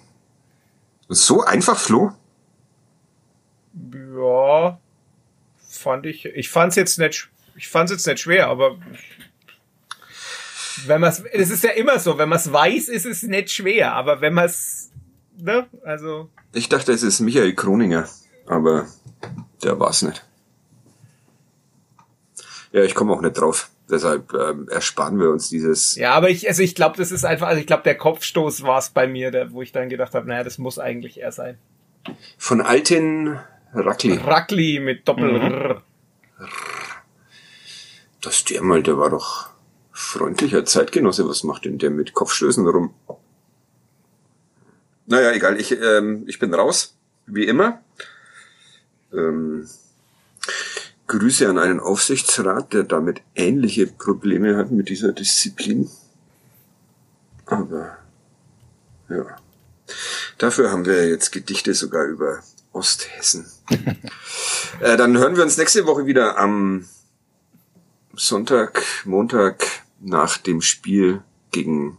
So einfach, Flo? Ja, fand ich. Ich fand's jetzt nicht. Ich fand's jetzt nicht schwer, aber wenn man es, es ist ja immer so, wenn man es weiß, ist es nicht schwer, aber wenn man es, ne, also ich dachte, es ist Michael Kroninger, aber der war's nicht. Ja, ich komme auch nicht drauf. Deshalb ähm, ersparen wir uns dieses. Ja, aber ich, also ich glaube, das ist einfach, also ich glaube, der Kopfstoß war's bei mir, der, wo ich dann gedacht habe, naja, das muss eigentlich er sein. Von Alten Rackli. Rackli mit Doppel mhm. Das der mal, der war doch freundlicher Zeitgenosse. Was macht denn der mit Kopfstößen rum? Naja, egal, ich, ähm, ich bin raus, wie immer. Ähm, Grüße an einen Aufsichtsrat, der damit ähnliche Probleme hat mit dieser Disziplin. Aber ja. Dafür haben wir jetzt Gedichte sogar über Osthessen. äh, dann hören wir uns nächste Woche wieder am Sonntag, Montag nach dem Spiel gegen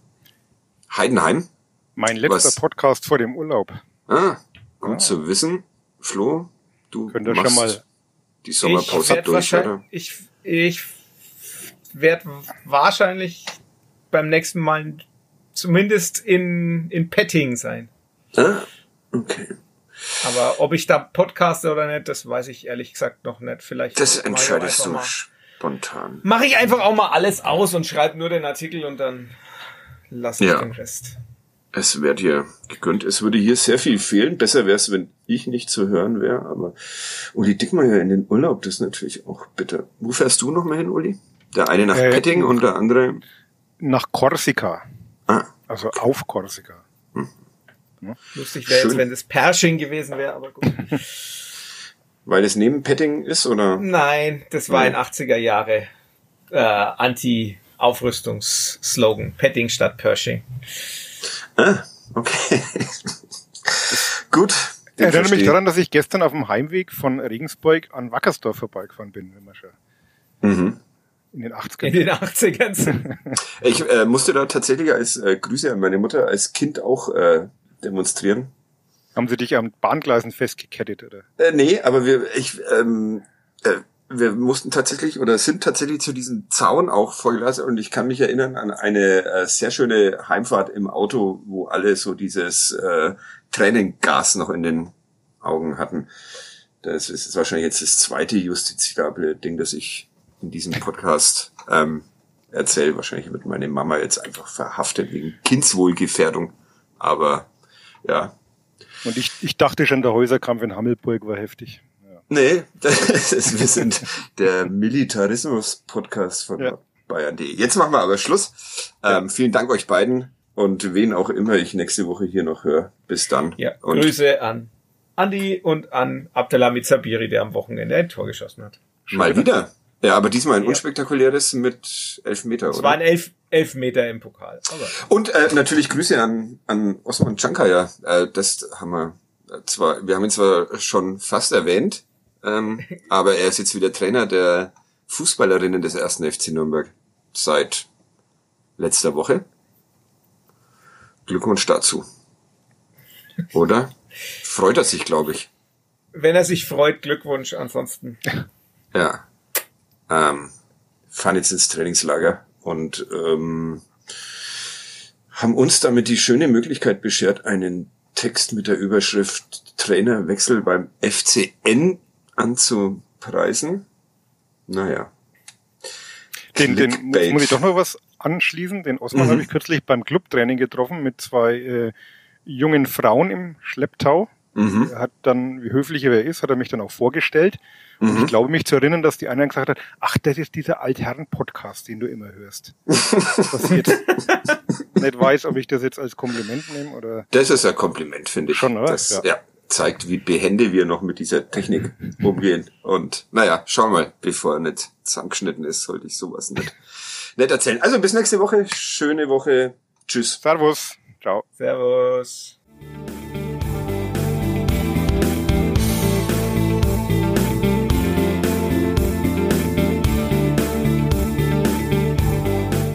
Heidenheim. Mein letzter Was? Podcast vor dem Urlaub. Ah, gut Ah. zu wissen. Flo, du Könnt machst schon mal die Ich Sommerpause werd durch, oder? ich, ich werde wahrscheinlich beim nächsten Mal zumindest in, in Petting sein. Ah, okay. Aber ob ich da podcaste oder nicht, das weiß ich ehrlich gesagt noch nicht. Vielleicht Das entscheidest du mal- spontan. Mache ich einfach auch mal alles aus und schreibe nur den Artikel und dann lasse ich Ja. den Rest. Es wäre dir gegönnt. Es würde hier sehr viel fehlen. Besser wäre es, wenn ich nicht zu hören wäre. Aber Uli Dickmeyer in den Urlaub, das ist natürlich auch bitter. Wo fährst du noch mal hin, Uli? Der eine nach Äh, Petting und der andere. nach Korsika. Ah, Also auf Korsika. Lustig wäre jetzt, wenn das Pershing gewesen wäre, aber gut. weil es neben Petting ist, oder? Nein, das war ein 80er Jahre äh, Anti-Aufrüstungs-Slogan. Petting statt Pershing. Ah, okay. Gut. Ich erinnere mich daran, dass ich gestern auf dem Heimweg von Regensburg an Wackersdorf vorbeigefahren bin, wenn man schon Mhm. in den In 80ern. den 80ern. Ich äh, musste da tatsächlich als äh, Grüße an meine Mutter als Kind auch äh, demonstrieren. Haben sie dich am Bahngleisen festgekettet, oder? Äh, nee, aber wir, ich, ähm, äh, wir mussten tatsächlich oder sind tatsächlich zu diesem Zaun auch vorgelassen und ich kann mich erinnern an eine äh, sehr schöne Heimfahrt im Auto, wo alle so dieses äh, Tränengas noch in den Augen hatten. Das ist wahrscheinlich jetzt das zweite justiziable Ding, das ich in diesem Podcast ähm, erzähle. Wahrscheinlich wird meine Mama jetzt einfach verhaftet wegen Kindswohlgefährdung. Aber ja, Und ich, ich dachte schon, der Häuserkampf in Hammelburg war heftig. Ja. Nee, das ist, wir sind der Militarismus-Podcast von Ja. Bayern.de. Jetzt machen wir aber Schluss. Ähm, vielen Dank euch beiden und wen auch immer ich nächste Woche hier noch höre. Bis dann. Ja, und Grüße an Andi und an Abdelhamid Sabiri, der am Wochenende ein Tor geschossen hat. mal wieder. Ja, aber diesmal ein Ja. unspektakuläres mit elf Meter, Es waren oder? elf, elf Meter im Pokal. Aber Und äh, natürlich Grüße an, an Osman Chankaya. Äh, das haben wir äh, zwar, wir haben ihn zwar schon fast erwähnt, ähm, aber er ist jetzt wieder Trainer der Fußballerinnen des ersten FC Nürnberg seit letzter Woche. Glückwunsch dazu. Oder? Freut er sich, glaube ich. wenn er sich freut, Glückwunsch. Ansonsten Ja. Ähm, fahren jetzt ins Trainingslager und ähm, haben uns damit die schöne Möglichkeit beschert, einen Text mit der Überschrift Trainerwechsel beim FCN anzupreisen. Naja. Den, den Clickbait. muss, muss ich doch noch was anschließen. Den Osman Mhm. habe ich kürzlich beim Clubtraining getroffen mit zwei äh, jungen Frauen im Schlepptau. Mhm. Er hat dann, wie höflich er ist, hat er mich dann auch vorgestellt. Und Mhm. ich glaube mich zu erinnern, dass die eine gesagt hat, ach, das ist dieser Altherren-Podcast, den du immer hörst. Was ich jetzt nicht weiß, ob ich das jetzt als Kompliment nehme oder Das ist ein Kompliment, finde ich. Schon, oder? Das ja. Ja. zeigt, wie behende wir noch mit dieser Technik umgehen. Und naja, schau mal, bevor er nicht zusammengeschnitten ist, sollte ich sowas nicht, nicht erzählen. Also bis nächste Woche. Schöne Woche. Tschüss. Servus. Ciao. Servus.